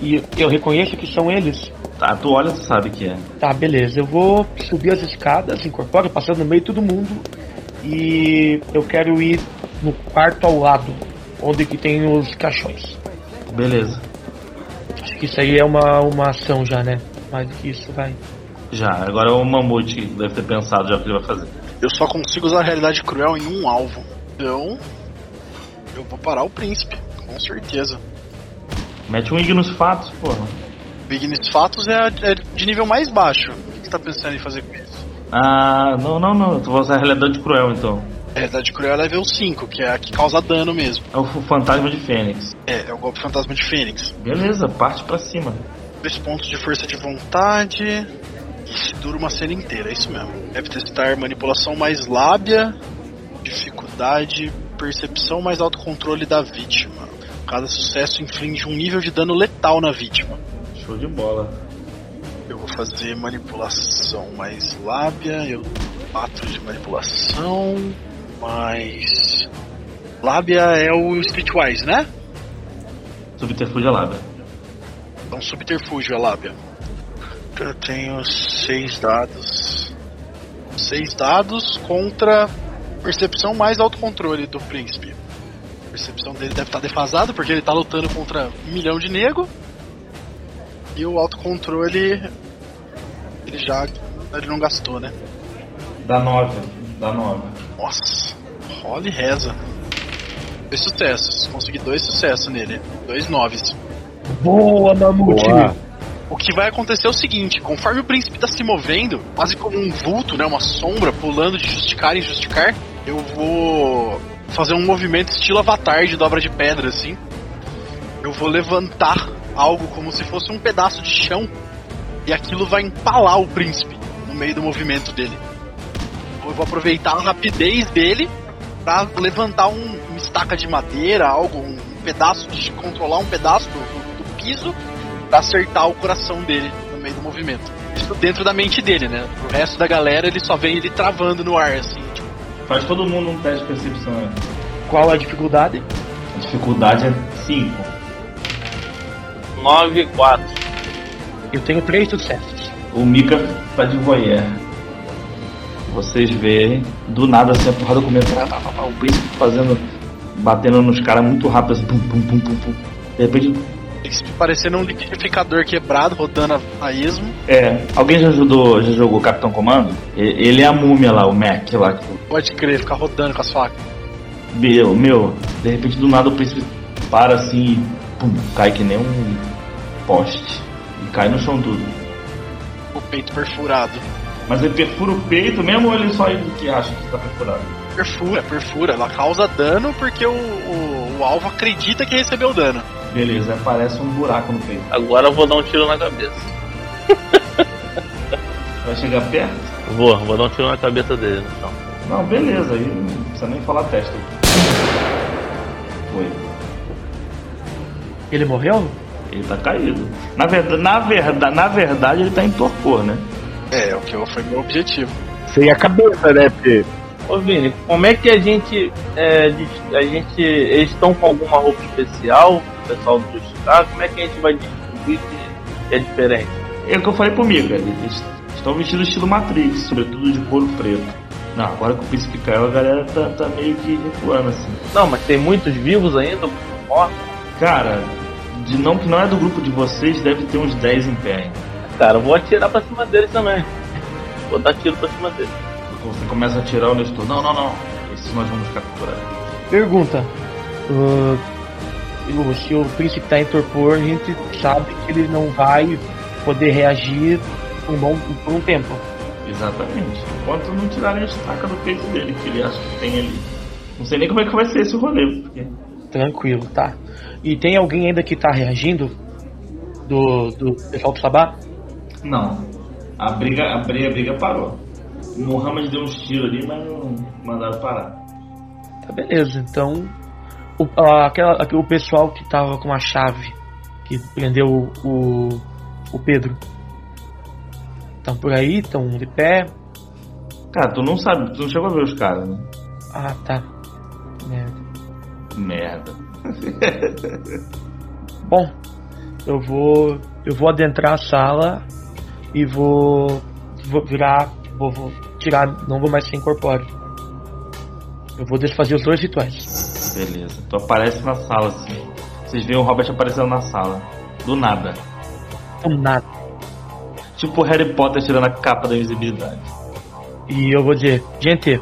Speaker 3: E eu reconheço que são eles.
Speaker 2: Tá, tu olha, tu sabe que é.
Speaker 3: Tá, beleza. Eu vou subir as escadas, incorporo, passando no meio de todo mundo. E eu quero ir no quarto ao lado, onde que tem os caixões.
Speaker 2: Beleza.
Speaker 3: Acho que isso aí é uma, uma ação já, né? Mais do que isso, vai.
Speaker 2: Já, agora é o Mamute que deve ter pensado já o que ele vai fazer.
Speaker 4: Eu só consigo usar a realidade cruel em um alvo. Então, eu vou parar o príncipe, com certeza.
Speaker 2: Mete um Ignos Fatos, porra.
Speaker 4: O Ignis Fatos é, é de nível mais baixo. O que você tá pensando em fazer com isso?
Speaker 2: Ah, não, não, não. Tu vai usar a realidade cruel então.
Speaker 4: A realidade cruel é level 5, que é a que causa dano mesmo.
Speaker 2: É o fantasma de Fênix.
Speaker 4: É, é o golpe fantasma de Fênix.
Speaker 2: Beleza, parte pra cima.
Speaker 4: Dois pontos de força de vontade. Isso dura uma cena inteira, é isso mesmo. Deve testar manipulação mais lábia, dificuldade, percepção mais autocontrole da vítima. Cada sucesso inflige um nível de dano letal na vítima.
Speaker 2: Show de bola.
Speaker 4: Eu vou fazer manipulação mais lábia, eu 4 de manipulação, mais. Lábia é o Streetwise, né?
Speaker 2: Subterfúgio é lábia.
Speaker 4: Então subterfúgio é lábia. Eu tenho seis dados. Seis dados contra percepção mais autocontrole do príncipe. A percepção dele deve estar defasada porque ele está lutando contra um milhão de nego. E o autocontrole ele já ele não gastou, né?
Speaker 2: Dá 9. Dá 9.
Speaker 4: Nossa, rola e reza. Dois sucessos. Consegui dois sucessos nele. Dois noves.
Speaker 3: Boa, Mamute!
Speaker 5: Boa.
Speaker 4: O que vai acontecer é o seguinte: conforme o príncipe tá se movendo, quase como um vulto, né? Uma sombra pulando de justicar em justicar, eu vou fazer um movimento estilo avatar de dobra de pedra, assim. Eu vou levantar algo como se fosse um pedaço de chão e aquilo vai empalar o príncipe no meio do movimento dele. Eu vou aproveitar a rapidez dele pra levantar um, uma estaca de madeira, algo, um pedaço de controlar um pedaço do, do- do piso pra acertar o coração dele no meio do movimento. Isso dentro da mente dele, né? O resto da galera ele só vê ele travando no ar, assim. Tipo,
Speaker 2: Faz todo mundo um teste de percepção. né?
Speaker 3: Qual a dificuldade?
Speaker 2: A dificuldade é 5.
Speaker 6: 9 e 4.
Speaker 3: Eu tenho três sucessos.
Speaker 2: O Mika tá de voyeur. Vocês veem, do nada assim, a porrada começa. tá, tá, tá, O príncipe fazendo. batendo nos caras muito rápido, assim, pum, pum, pum, pum, pum. De repente,
Speaker 4: parecendo um liquidificador quebrado rodando a, esmo.
Speaker 2: é. Alguém já ajudou, já jogou Capitão Comando? Ele é a múmia lá, o Mac lá. que-
Speaker 4: Pode crer, ficar rodando com as facas.
Speaker 2: Meu, meu, de repente do nada o príncipe para assim e pum, cai que nem um poste. E cai no chão tudo.
Speaker 4: O peito perfurado.
Speaker 2: Mas ele perfura o peito mesmo ou ele só ele que acha que está perfurado?
Speaker 4: Perfura, perfura. Ela causa dano porque o, o, o alvo acredita que recebeu dano.
Speaker 2: Beleza, parece um buraco no peito.
Speaker 6: Agora eu vou dar um tiro na cabeça.
Speaker 2: Vai chegar perto?
Speaker 6: Vou, vou dar um tiro na cabeça dele, então.
Speaker 2: Não, beleza, aí não precisa nem falar testa. Foi.
Speaker 3: Ele morreu?
Speaker 2: Ele tá caído. Na verdade, na verdade, na verdade ele tá em torpor, né?
Speaker 4: É, o que eu- foi meu objetivo.
Speaker 5: Sem a cabeça, né? Porque
Speaker 6: Ô Vini, como é que a gente. É, a gente. Eles estão com alguma roupa especial, pessoal do Justicar? Como é que a gente vai descobrir que é diferente?
Speaker 2: É o que eu falei pro Mika, eles estão vestidos estilo Matrix, sobretudo de couro preto. Não, agora que o príncipe caiu, a galera tá, tá meio que recuando assim.
Speaker 6: Não, mas tem muitos vivos ainda, mortos.
Speaker 2: Cara, de não que não é do grupo de vocês, deve ter uns 10 em pé ainda.
Speaker 6: Cara, eu vou atirar pra cima deles também. Vou dar tiro pra cima deles.
Speaker 2: Você começa a tirar o Nestor. Não, não, não. Esses nós vamos capturar.
Speaker 3: Pergunta. ah, o- se o príncipe tá em torpor, a gente sabe que ele não vai poder reagir por um, bom, por um tempo.
Speaker 2: Exatamente. Enquanto não tirarem a estaca do peito dele, que ele acha que tem ali. Não sei nem como é que vai ser esse rolê, porque.
Speaker 3: Tranquilo, tá. E tem alguém ainda que tá reagindo? Do, do pessoal do Sabá?
Speaker 2: Não. A briga, a briga, a briga parou. O Muhammad deu uns tiros ali, mas não mandaram parar.
Speaker 3: Tá beleza, então. O, aquela, aquele- o pessoal que tava com a chave que prendeu o, o, o Pedro. Estão por aí, estão de pé.
Speaker 2: Cara, tu não sabe, tu não chegou a ver os caras, né?
Speaker 3: Ah, tá. Merda.
Speaker 2: Merda.
Speaker 3: Bom, eu vou. Eu vou adentrar a sala e vou. Vou virar. Vou, vou tirar. Não vou mais ser incorpóreo. Eu vou desfazer os dois rituais.
Speaker 2: Beleza. Tu aparece na sala assim. Vocês veem o Robert aparecendo na sala. Do nada.
Speaker 3: Não nada.
Speaker 2: Tipo o Harry Potter tirando a capa da invisibilidade.
Speaker 3: E eu vou dizer, gente,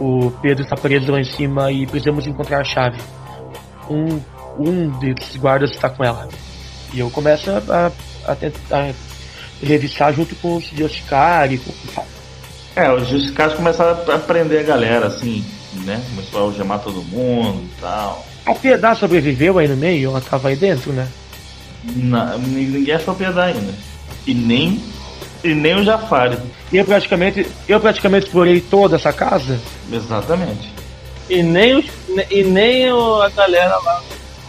Speaker 3: o Pedro está preso lá em cima e precisamos encontrar a chave. Um, um desses guardas está com ela. E eu começo a, a tentar revistar junto com os Yoshikari. Com...
Speaker 2: É, os Justicais começaram a prender a galera, assim, né? Começou a algemar todo mundo e tal.
Speaker 3: A Piedade sobreviveu aí no meio? Ela estava aí dentro, né?
Speaker 2: Na, ninguém achou piedade ainda. E nem, e nem o Jafari.
Speaker 3: E eu praticamente, eu praticamente explorei toda essa casa.
Speaker 2: Exatamente.
Speaker 6: E nem, os, e nem o- a galera lá.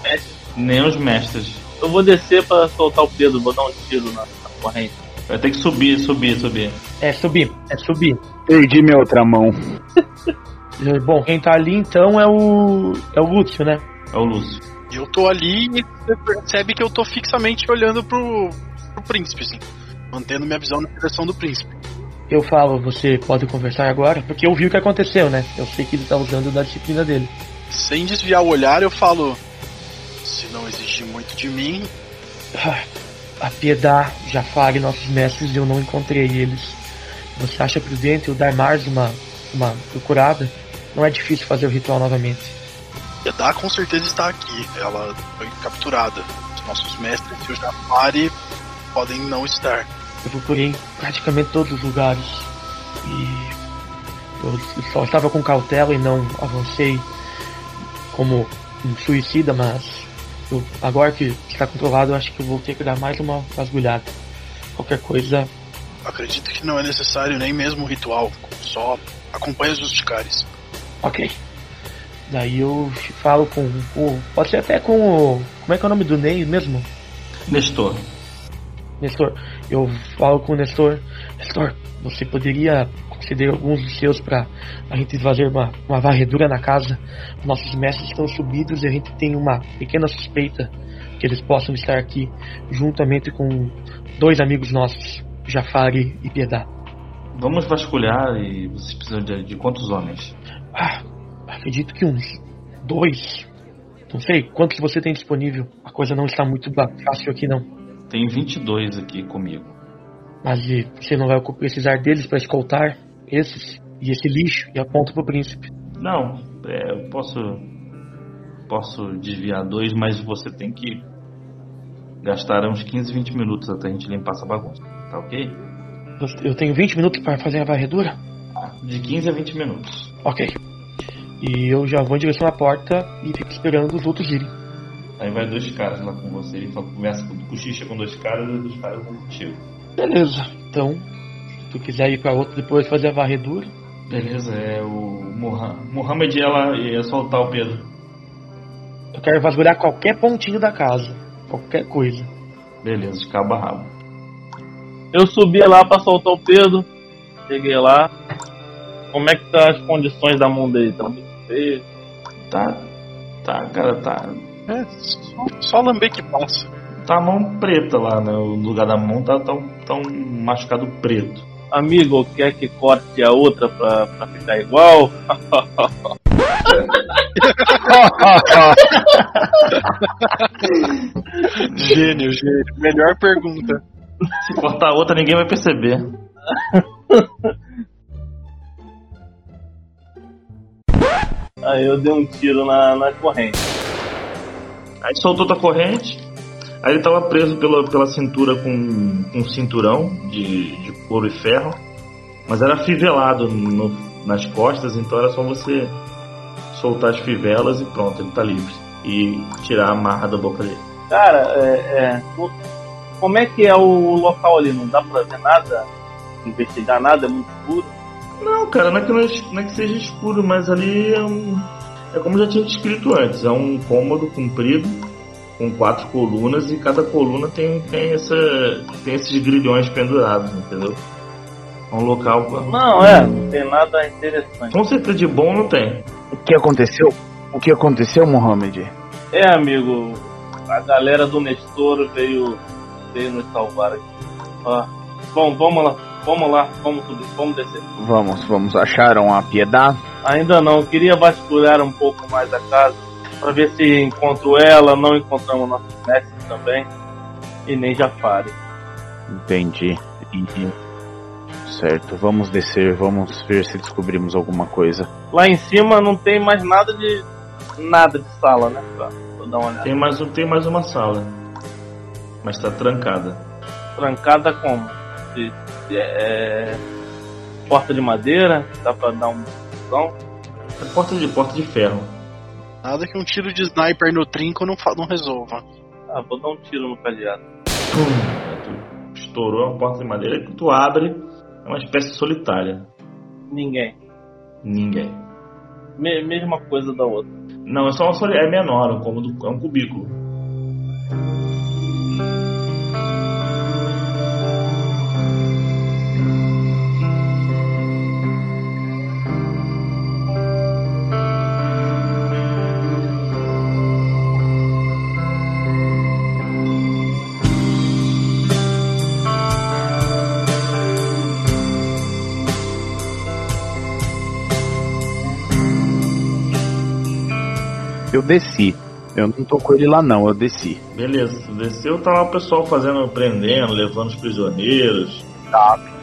Speaker 6: mestre.
Speaker 2: Nem os mestres.
Speaker 6: Eu vou descer pra soltar o Pedro, vou dar um tiro na, na corrente.
Speaker 2: Vai ter que subir, subir, subir.
Speaker 3: É subir, é subir.
Speaker 5: Perdi minha outra mão.
Speaker 3: Bom, quem tá ali então é o. é o Lúcio, né?
Speaker 2: É o Lúcio.
Speaker 4: Eu tô ali e você percebe que eu tô fixamente olhando pro, pro príncipe, assim. Mantendo minha visão na direção do príncipe.
Speaker 3: Eu falo, você pode conversar agora, porque eu vi o que aconteceu, né? Eu sei que ele tá usando da disciplina dele.
Speaker 4: Sem desviar o olhar, eu falo. Se não exigir muito de mim,
Speaker 3: Ah, A Piedade, Jafar e nossos mestres, eu não encontrei eles. Você acha prudente eu dar mais uma, uma procurada? Não é difícil fazer o ritual novamente.
Speaker 4: Yedá com certeza está aqui. Ela foi capturada. Os nossos mestres e o Jafari podem não estar.
Speaker 3: Eu procurei praticamente todos os lugares e eu só estava com cautela e não avancei como um suicida, mas eu- agora que está controlado, eu acho que eu vou ter que dar mais uma vasculhada. Qualquer coisa,
Speaker 4: Acredito que não é necessário nem mesmo o ritual. Só acompanhe os justicares.
Speaker 3: Ok. Daí eu falo com, com. Pode ser até com o. Como é que é o nome do Ney mesmo?
Speaker 2: Nestor.
Speaker 3: Nestor, eu falo com o Nestor. Nestor, você poderia conceder alguns dos seus para a gente fazer uma, uma varredura na casa? Nossos mestres estão subidos e a gente tem uma pequena suspeita que eles possam estar aqui juntamente com dois amigos nossos, Jafari e Piedade.
Speaker 2: Vamos vasculhar e vocês precisam de, de quantos homens?
Speaker 3: Ah, acredito que uns dois. Não sei quantos você tem disponível. A coisa não está muito fácil aqui não.
Speaker 2: Tem 22 aqui comigo.
Speaker 3: Mas e você não vai precisar deles para escoltar esses e esse lixo e aponto pro príncipe.
Speaker 2: Não, é, eu posso. Posso desviar dois, mas você tem que gastar uns 15, 20 minutos até a gente limpar essa bagunça. Tá ok?
Speaker 3: Eu tenho 20 minutos para fazer a varredura?
Speaker 2: De 15 a 20 minutos.
Speaker 3: Ok. E eu já vou em direção à porta e fico esperando os outros irem.
Speaker 2: Aí vai dois caras lá com você. Ele só conversa com cochicha com dois caras e os dois caras vão contigo.
Speaker 3: Beleza. Então, se tu quiser ir para outro depois fazer a varredura,
Speaker 2: Beleza, é o Moha- Mohamed ela ia soltar o Pedro.
Speaker 3: eu quero vasculhar qualquer pontinho da casa. Qualquer coisa.
Speaker 2: Beleza, de cabo a rabo.
Speaker 6: Eu subi lá pra soltar o Pedro. Cheguei lá. Como é que tá as condições da mão dele? Tá muito feio.
Speaker 2: Tá. Tá, cara, tá.
Speaker 4: É, só, só lamber que passa.
Speaker 2: Tá a mão preta lá, né? O lugar da mão tá tão, tão machucado preto.
Speaker 6: Amigo, quer que corte a outra pra, pra ficar igual?
Speaker 4: Gênio, gênio. Melhor pergunta.
Speaker 2: Se cortar a outra, ninguém vai perceber.
Speaker 6: Aí eu dei um tiro na, na corrente.
Speaker 2: Aí soltou tua corrente. Aí ele tava preso pela, pela cintura com, com um cinturão de, de couro e ferro. Mas era fivelado no- nas costas, então era só você soltar as fivelas e pronto, ele tá livre. E tirar a marra da boca dele.
Speaker 6: Cara, é, é, como é que é o local ali? Não dá pra ver nada? Investigar nada? É muito escuro?
Speaker 2: Não, cara, não é que, não é, não é que seja escuro, mas ali é um. É como eu já tinha descrito antes, é um cômodo comprido com quatro colunas e cada coluna tem, tem, essa, tem esses grilhões pendurados, entendeu? É um local.
Speaker 6: Não, é, não tem nada interessante.
Speaker 2: Com certeza de bom não tem.
Speaker 5: O que aconteceu? O que aconteceu, Mohamed?
Speaker 6: É, amigo, a galera do Nestor veio, veio nos salvar aqui. Ó, bom, vamos lá, vamos lá, vamos subir, vamos descer.
Speaker 5: Vamos, vamos. Acharam a piedade?
Speaker 6: Ainda não, queria vasculhar um pouco mais a casa para ver se encontro ela, não encontramos nossos mestres também e nem Jafari.
Speaker 5: Entendi. Entendi. Certo, vamos descer, vamos ver se descobrimos alguma coisa.
Speaker 6: Lá em cima não tem mais nada de nada de sala, né? Pra, pra dar uma olhada.
Speaker 2: Tem mais, um- tem mais uma sala. Mas tá trancada.
Speaker 6: Trancada como? De- é, porta de madeira, dá pra dar um som.
Speaker 2: É porta de porta de ferro.
Speaker 4: Nada que um tiro de sniper no trinco não, fa- não resolva.
Speaker 6: Ah, vou dar um tiro no cadeado.
Speaker 2: Pum! Tu estourou a porta de madeira e tu abre. É uma espécie solitária.
Speaker 6: Ninguém.
Speaker 2: Ninguém.
Speaker 6: Me- mesma coisa da outra.
Speaker 2: Não, é só uma soli- é menor, é um cômodo, é um cubículo.
Speaker 5: Desci. Eu não tô com ele lá não, eu desci.
Speaker 2: Beleza, tu desceu, tá lá o pessoal fazendo, prendendo, levando os prisioneiros.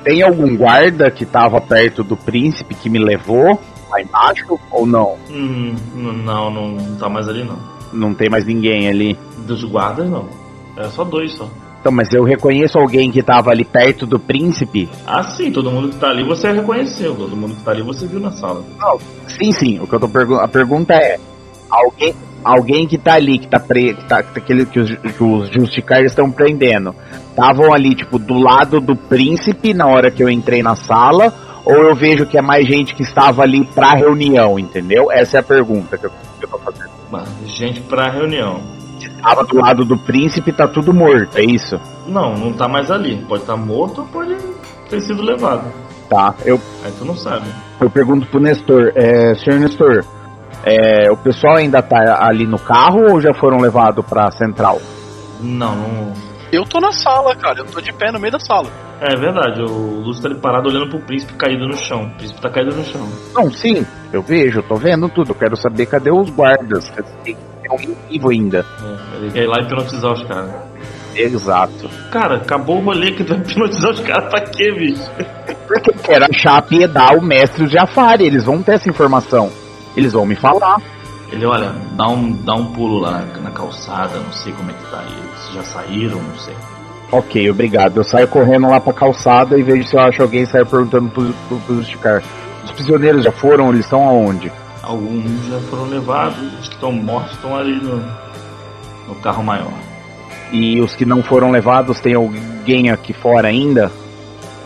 Speaker 5: Tem algum guarda que tava perto do príncipe que me levou lá embaixo ou não?
Speaker 2: Hum, não, não, não tá mais ali não.
Speaker 5: Não tem mais ninguém ali.
Speaker 2: Dos guardas não. É só dois só.
Speaker 5: Então, mas eu reconheço alguém que tava ali perto do príncipe?
Speaker 2: Ah, sim, todo mundo que tá ali você reconheceu. Todo mundo que tá ali você viu na sala.
Speaker 5: Sim, sim. O que eu tô perguntando. A pergunta é: alguém, alguém que tá ali, que tá pre... que, tá, que, aquele, que os, que os estão prendendo, estavam ali, tipo, do lado do príncipe na hora que eu entrei na sala? Ou eu vejo que é mais gente que estava ali pra reunião, entendeu? Essa é a pergunta que eu, que eu tô fazendo.
Speaker 2: Gente pra reunião.
Speaker 5: Tava do lado do príncipe, tá tudo morto, é isso?
Speaker 2: Não, não tá mais ali. Pode estar morto ou pode ter sido levado.
Speaker 5: Tá, eu,
Speaker 2: Aí tu não sabe.
Speaker 5: eu pergunto pro Nestor, é, senhor Nestor, é, o pessoal ainda tá ali no carro ou já foram levados pra central?
Speaker 2: Não, não.
Speaker 4: Eu tô na sala, cara. Eu tô de pé no meio da sala.
Speaker 2: É verdade, o Lúcio tá ali parado olhando pro príncipe caído no chão. O príncipe tá caído no chão.
Speaker 5: Não, sim, eu vejo, eu tô vendo tudo. Eu quero saber cadê os guardas. Tem alguém vivo ainda.
Speaker 2: É, ele quer ir lá e hipnotizar os caras.
Speaker 5: Exato.
Speaker 2: Cara, acabou o rolê que tu vai hipnotizar os caras pra quê, bicho?
Speaker 5: Porque eu quero achar a piedade, o mestre Jafari. Eles vão ter essa informação. Eles vão me falar.
Speaker 2: Ele, olha, dá um, dá um pulo lá na, na calçada, não sei como é que tá. Eles já saíram, não sei.
Speaker 5: Ok, obrigado. Eu saio correndo lá pra calçada e vejo se eu acho alguém sair perguntando pro, pro, pro justicar. Os prisioneiros já foram? Eles estão aonde?
Speaker 2: Alguns já foram levados, os que estão mortos estão ali no, no carro maior.
Speaker 5: E os que não foram levados, tem alguém aqui fora ainda?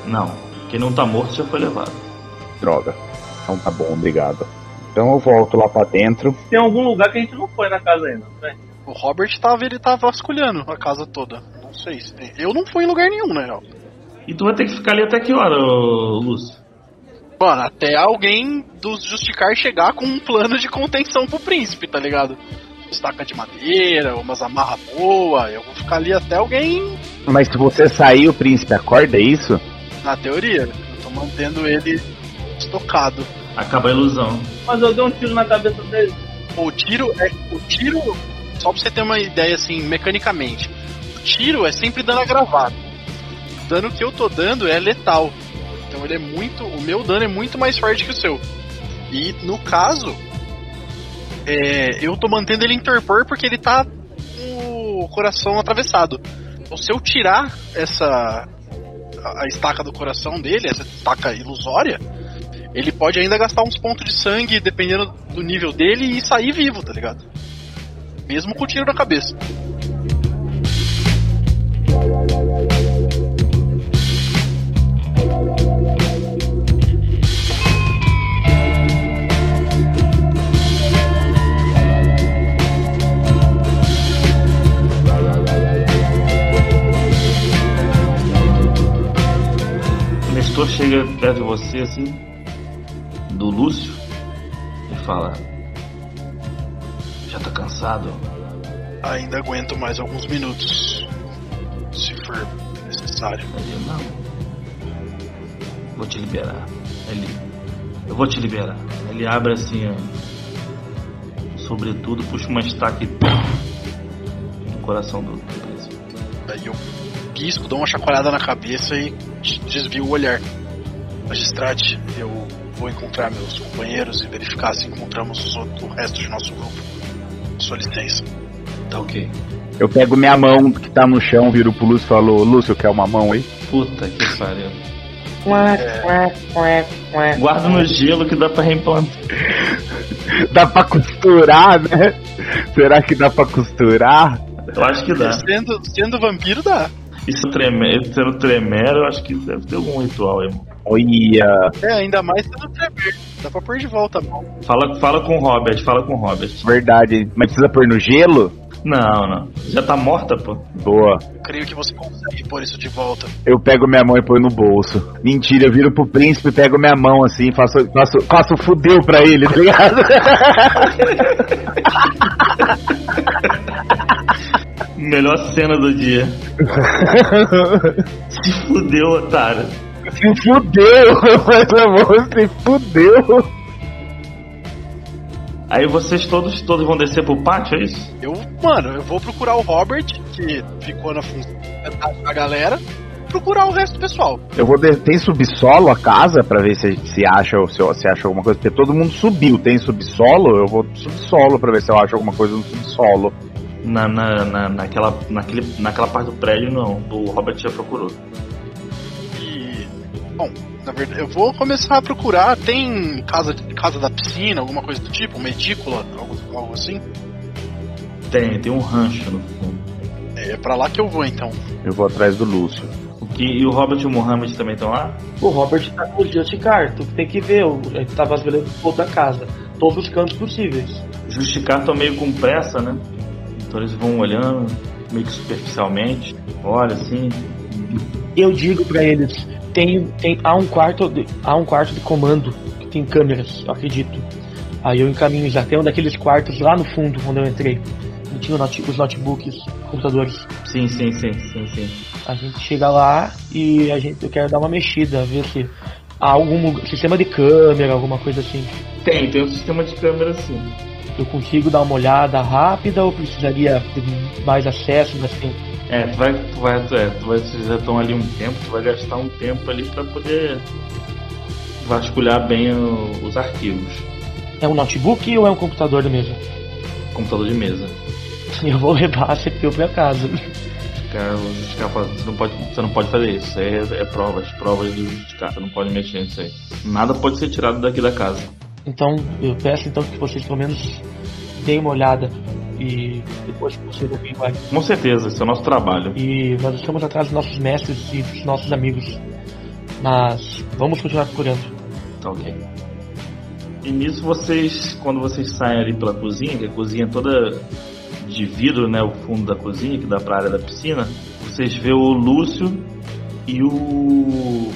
Speaker 2: Não, quem não tá morto já foi levado.
Speaker 5: Droga. Então tá bom, obrigado. Então eu volto lá pra dentro.
Speaker 6: Tem algum lugar que a gente não foi na casa ainda, né?
Speaker 4: O Robert tava, ele tava vasculhando a casa toda. Não sei se tem. Eu não fui em lugar nenhum, na real.
Speaker 2: E tu vai ter que ficar ali até que hora, ô, Lúcio?
Speaker 4: Mano, até alguém dos Justicar chegar com um plano de contenção pro príncipe, tá ligado? Estaca de madeira, umas amarra boa. Eu vou ficar ali até alguém.
Speaker 5: Mas se você sair, o príncipe acorda, é isso?
Speaker 4: Na teoria, eu tô mantendo ele estocado.
Speaker 2: Acaba a ilusão.
Speaker 6: Mas eu dei um tiro na cabeça dele.
Speaker 4: O tiro é. O tiro. Só pra você ter uma ideia assim, mecanicamente. O tiro é sempre dano agravado. O dano que eu tô dando é letal. Então ele é muito. O meu dano é muito mais forte que o seu. E no caso. é, eu tô mantendo ele em torpor porque ele tá com o coração atravessado. Então se eu tirar essa. a- a estaca do coração dele, essa estaca ilusória, ele pode ainda gastar uns pontos de sangue, dependendo do nível dele, e sair vivo, tá ligado? Mesmo com o tiro na cabeça.
Speaker 2: Nestor chega perto de você assim, do Lúcio, e fala: Já tá cansado?
Speaker 4: ainda aguento mais alguns minutos. Se for necessário.
Speaker 2: Ele, não. Vou te liberar. Ele. Eu vou te liberar. Ele abre assim, ó. Sobretudo, puxa uma estaca e. no coração do preso.
Speaker 4: Aí eu pisco, dou uma chacoalhada na cabeça e desvio o olhar. Magistrate, eu vou encontrar meus companheiros e verificar se encontramos os outros, o resto de nosso grupo. Sua licença.
Speaker 2: Tá ok.
Speaker 5: Eu pego minha mão que tá no chão, viro pro Lúcio e falo, Lúcio, quer uma mão aí?
Speaker 2: Puta que pariu.
Speaker 3: É.
Speaker 2: Guarda no gelo que dá pra reimplantar.
Speaker 5: Dá pra costurar, né? Será que dá pra costurar?
Speaker 2: Eu acho que dá.
Speaker 4: Sendo, sendo vampiro, dá.
Speaker 2: Isso treme, sendo tremero, eu acho que deve ter algum ritual aí. mano.
Speaker 5: Olha,
Speaker 4: É, ainda mais sendo tremer. Dá pra pôr de volta a mão.
Speaker 2: Fala, fala com o Robert, fala com o Robert.
Speaker 5: verdade. Mas precisa pôr no gelo?
Speaker 2: Não, não. Já tá morta, pô.
Speaker 5: Boa.
Speaker 4: Creio que você consegue pôr isso de volta.
Speaker 5: Eu pego minha mão e põe no bolso. Mentira, eu viro pro príncipe, pego minha mão assim, faço, faço, faço fudeu pra ele, tá ligado?
Speaker 2: Melhor cena do dia. Se fudeu, otário.
Speaker 5: Se fudeu, mas a mão se fudeu.
Speaker 2: Aí vocês todos, todos vão descer pro pátio, é isso?
Speaker 4: Eu, mano, eu vou procurar o Robert, que ficou na função da galera, procurar o resto do pessoal.
Speaker 5: Eu vou de... Tem subsolo a casa pra ver se, se acha ou se, se acha alguma coisa, porque todo mundo subiu. Tem subsolo? Eu vou subsolo pra ver se eu acho alguma coisa no subsolo.
Speaker 2: Na, na, na, naquela, naquele, naquela parte do prédio, não. O Robert já procurou.
Speaker 4: Bom, na verdade, eu vou começar a procurar. Tem casa, casa da piscina, alguma coisa do tipo, uma edícula, algo, algo assim?
Speaker 2: Tem, tem um rancho no fundo.
Speaker 4: É pra lá que eu vou então.
Speaker 5: Eu vou atrás do Lúcio.
Speaker 2: O que, e o Robert e o Mohammed também estão lá?
Speaker 3: O Robert tá com o Justicar, tu tem que ver, ele tá vasculhando toda a casa, todos os cantos possíveis.
Speaker 2: Justicar estão meio com pressa, né? Então eles vão olhando, meio que superficialmente. Olha assim.
Speaker 3: Eu digo pra eles, tem, tem, há, um quarto de, há um quarto de comando que tem câmeras, eu acredito. Aí eu encaminho já, tem um daqueles quartos lá no fundo, onde eu entrei. Tinha o note- os notebooks, computadores.
Speaker 2: Sim, sim, sim, sim, sim.
Speaker 3: A gente chega lá e a gente, eu quero dar uma mexida, ver se há algum sistema de câmera, alguma coisa assim.
Speaker 2: Tem, tem um sistema de câmera assim.
Speaker 3: Eu consigo dar uma olhada rápida ou precisaria de mais acessos assim?
Speaker 2: É, tu vai, tu vai, tu, é, tu vai, vocês já estão ali um tempo, tu vai gastar um tempo ali pra poder vasculhar bem o- os arquivos.
Speaker 3: É um notebook ou é um computador da mesa?
Speaker 2: Computador de mesa.
Speaker 3: Eu vou levar a CPU pra casa.
Speaker 2: Cara, o justificar fala, você não pode, você não pode fazer isso. Isso aí é, é provas, provas do justificar, você não pode mexer nisso aí. Nada pode ser tirado daqui da casa.
Speaker 3: Então, eu peço então que vocês pelo menos deem uma olhada e depois vocês ouvirem vai.
Speaker 2: Com certeza, esse é o nosso trabalho.
Speaker 3: E nós estamos atrás dos nossos mestres e dos nossos amigos. Mas vamos continuar procurando.
Speaker 2: Tá ok. E nisso vocês, quando vocês saem ali pela cozinha, que a cozinha é toda de vidro, né? O fundo da cozinha, que dá pra área da piscina, vocês vê o Lúcio e o.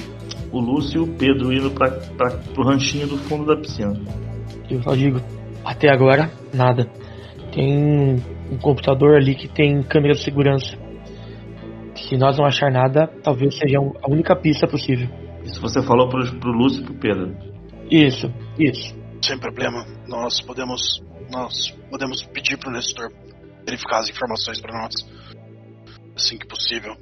Speaker 2: O Lúcio e o Pedro indo pra, pra, pro ranchinho do fundo da piscina.
Speaker 3: Eu só digo, até agora, nada. Tem um computador ali que tem câmera de segurança. Se nós não achar nada, talvez seja a única pista possível.
Speaker 2: Isso você falou pro, pro Lúcio e pro Pedro.
Speaker 3: Isso, isso.
Speaker 4: Sem problema. Nós podemos. Nós podemos pedir pro Nestor verificar as informações pra nós. Assim que possível.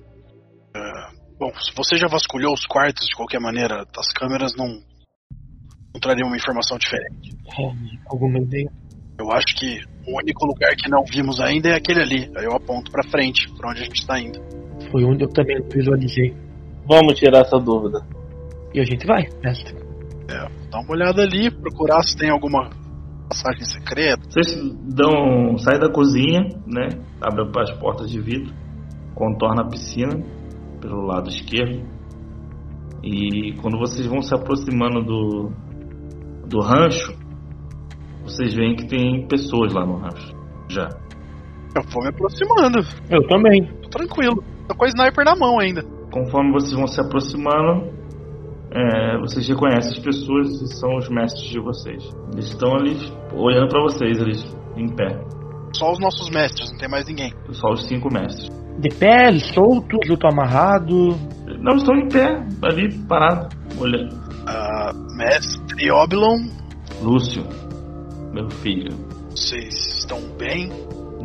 Speaker 4: É, bom, se você já vasculhou os quartos de qualquer maneira, as câmeras não. não trariam uma informação diferente.
Speaker 3: É, alguma ideia?
Speaker 4: Eu acho que o único lugar que não vimos ainda é aquele ali. Aí eu aponto pra frente, pra onde a gente tá indo.
Speaker 3: Foi onde eu também visualizei.
Speaker 6: Vamos tirar essa dúvida.
Speaker 3: E a gente vai, mestre.
Speaker 4: É, dá uma olhada ali, procurar se tem alguma passagem secreta.
Speaker 2: Vocês dão. sai da cozinha, né? Abre as portas de vidro, contorna a piscina pelo lado esquerdo. E quando vocês vão se aproximando do, do rancho, vocês veem que tem pessoas lá no rancho. Já.
Speaker 4: Eu vou me aproximando,
Speaker 3: Eu também.
Speaker 4: tô tranquilo. Tô com a sniper na mão ainda.
Speaker 2: Conforme vocês vão se aproximando, é, vocês reconhecem as pessoas e são os mestres de vocês. Eles estão ali olhando pra vocês, eles em pé.
Speaker 4: Só os nossos mestres, não tem mais ninguém.
Speaker 2: Só os cinco mestres.
Speaker 3: De pé, soltos, eu tô amarrado.
Speaker 2: Não estão em pé, ali parado, olhando.
Speaker 4: Ah, mestre Oblon,
Speaker 2: Lúcio, meu filho,
Speaker 4: vocês estão bem?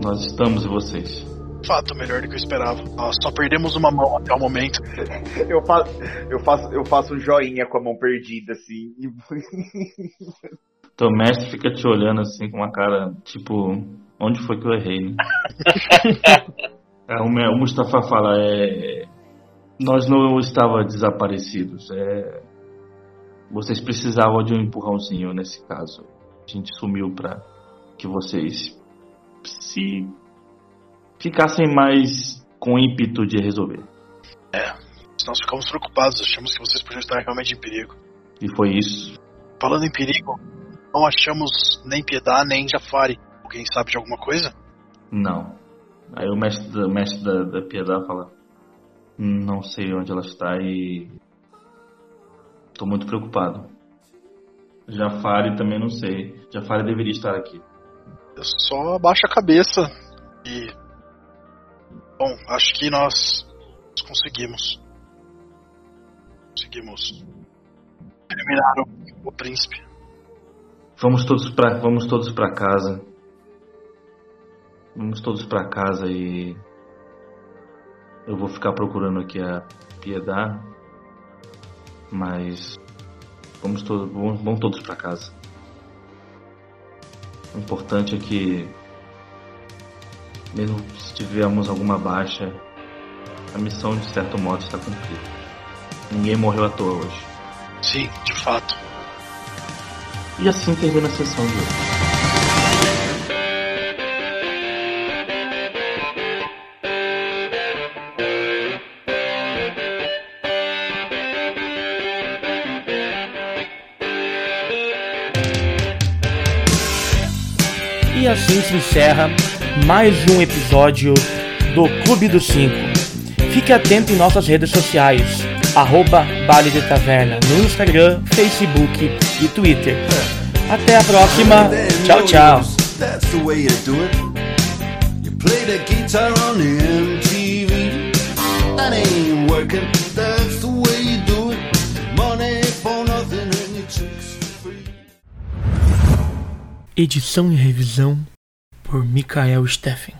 Speaker 2: nós estamos e vocês.
Speaker 4: Fato melhor do que eu esperava. Nós só perdemos uma mão até o momento.
Speaker 5: Eu faço, eu faço, eu faço um joinha com a mão perdida, assim.
Speaker 2: Teu mestre fica te olhando assim com uma cara, tipo, onde foi que eu errei, né? É, o, Mustafa fala, é. Nós não estávamos desaparecidos. É, vocês precisavam de um empurrãozinho nesse caso. A gente sumiu pra que vocês se ficassem mais com ímpeto de resolver.
Speaker 4: Nós ficamos preocupados, achamos que vocês podiam estar realmente em perigo.
Speaker 2: E foi isso.
Speaker 4: Falando em perigo, não achamos nem Piedade nem Jafari. Alguém sabe de alguma coisa?
Speaker 2: Não. Aí o mestre, da- o mestre da, da Piedade fala: Não sei onde ela está e. Tô muito preocupado. Jafari também não sei. Jafari deveria estar aqui.
Speaker 4: Eu só abaixo a cabeça e. Bom, acho que nós conseguimos. Conseguimos eliminar o, o príncipe.
Speaker 2: Vamos todos pra, vamos todos para casa. Vamos todos para casa e eu vou ficar procurando aqui a Piedade, mas vamos todos vamos, vamos todos para casa. O importante é que mesmo se tivermos alguma baixa, a missão de certo modo está cumprida. Ninguém morreu à toa hoje.
Speaker 4: Sim, de fato.
Speaker 2: E assim termina a sessão de hoje.
Speaker 3: E assim se encerra mais um episódio do Clube dos Cinco. Fique atento em nossas redes sociais, arroba de Taverna, no Instagram, Facebook e Twitter. Até a próxima. Tchau, tchau.
Speaker 8: That's the way
Speaker 3: Edição e revisão por Mikael Steffen.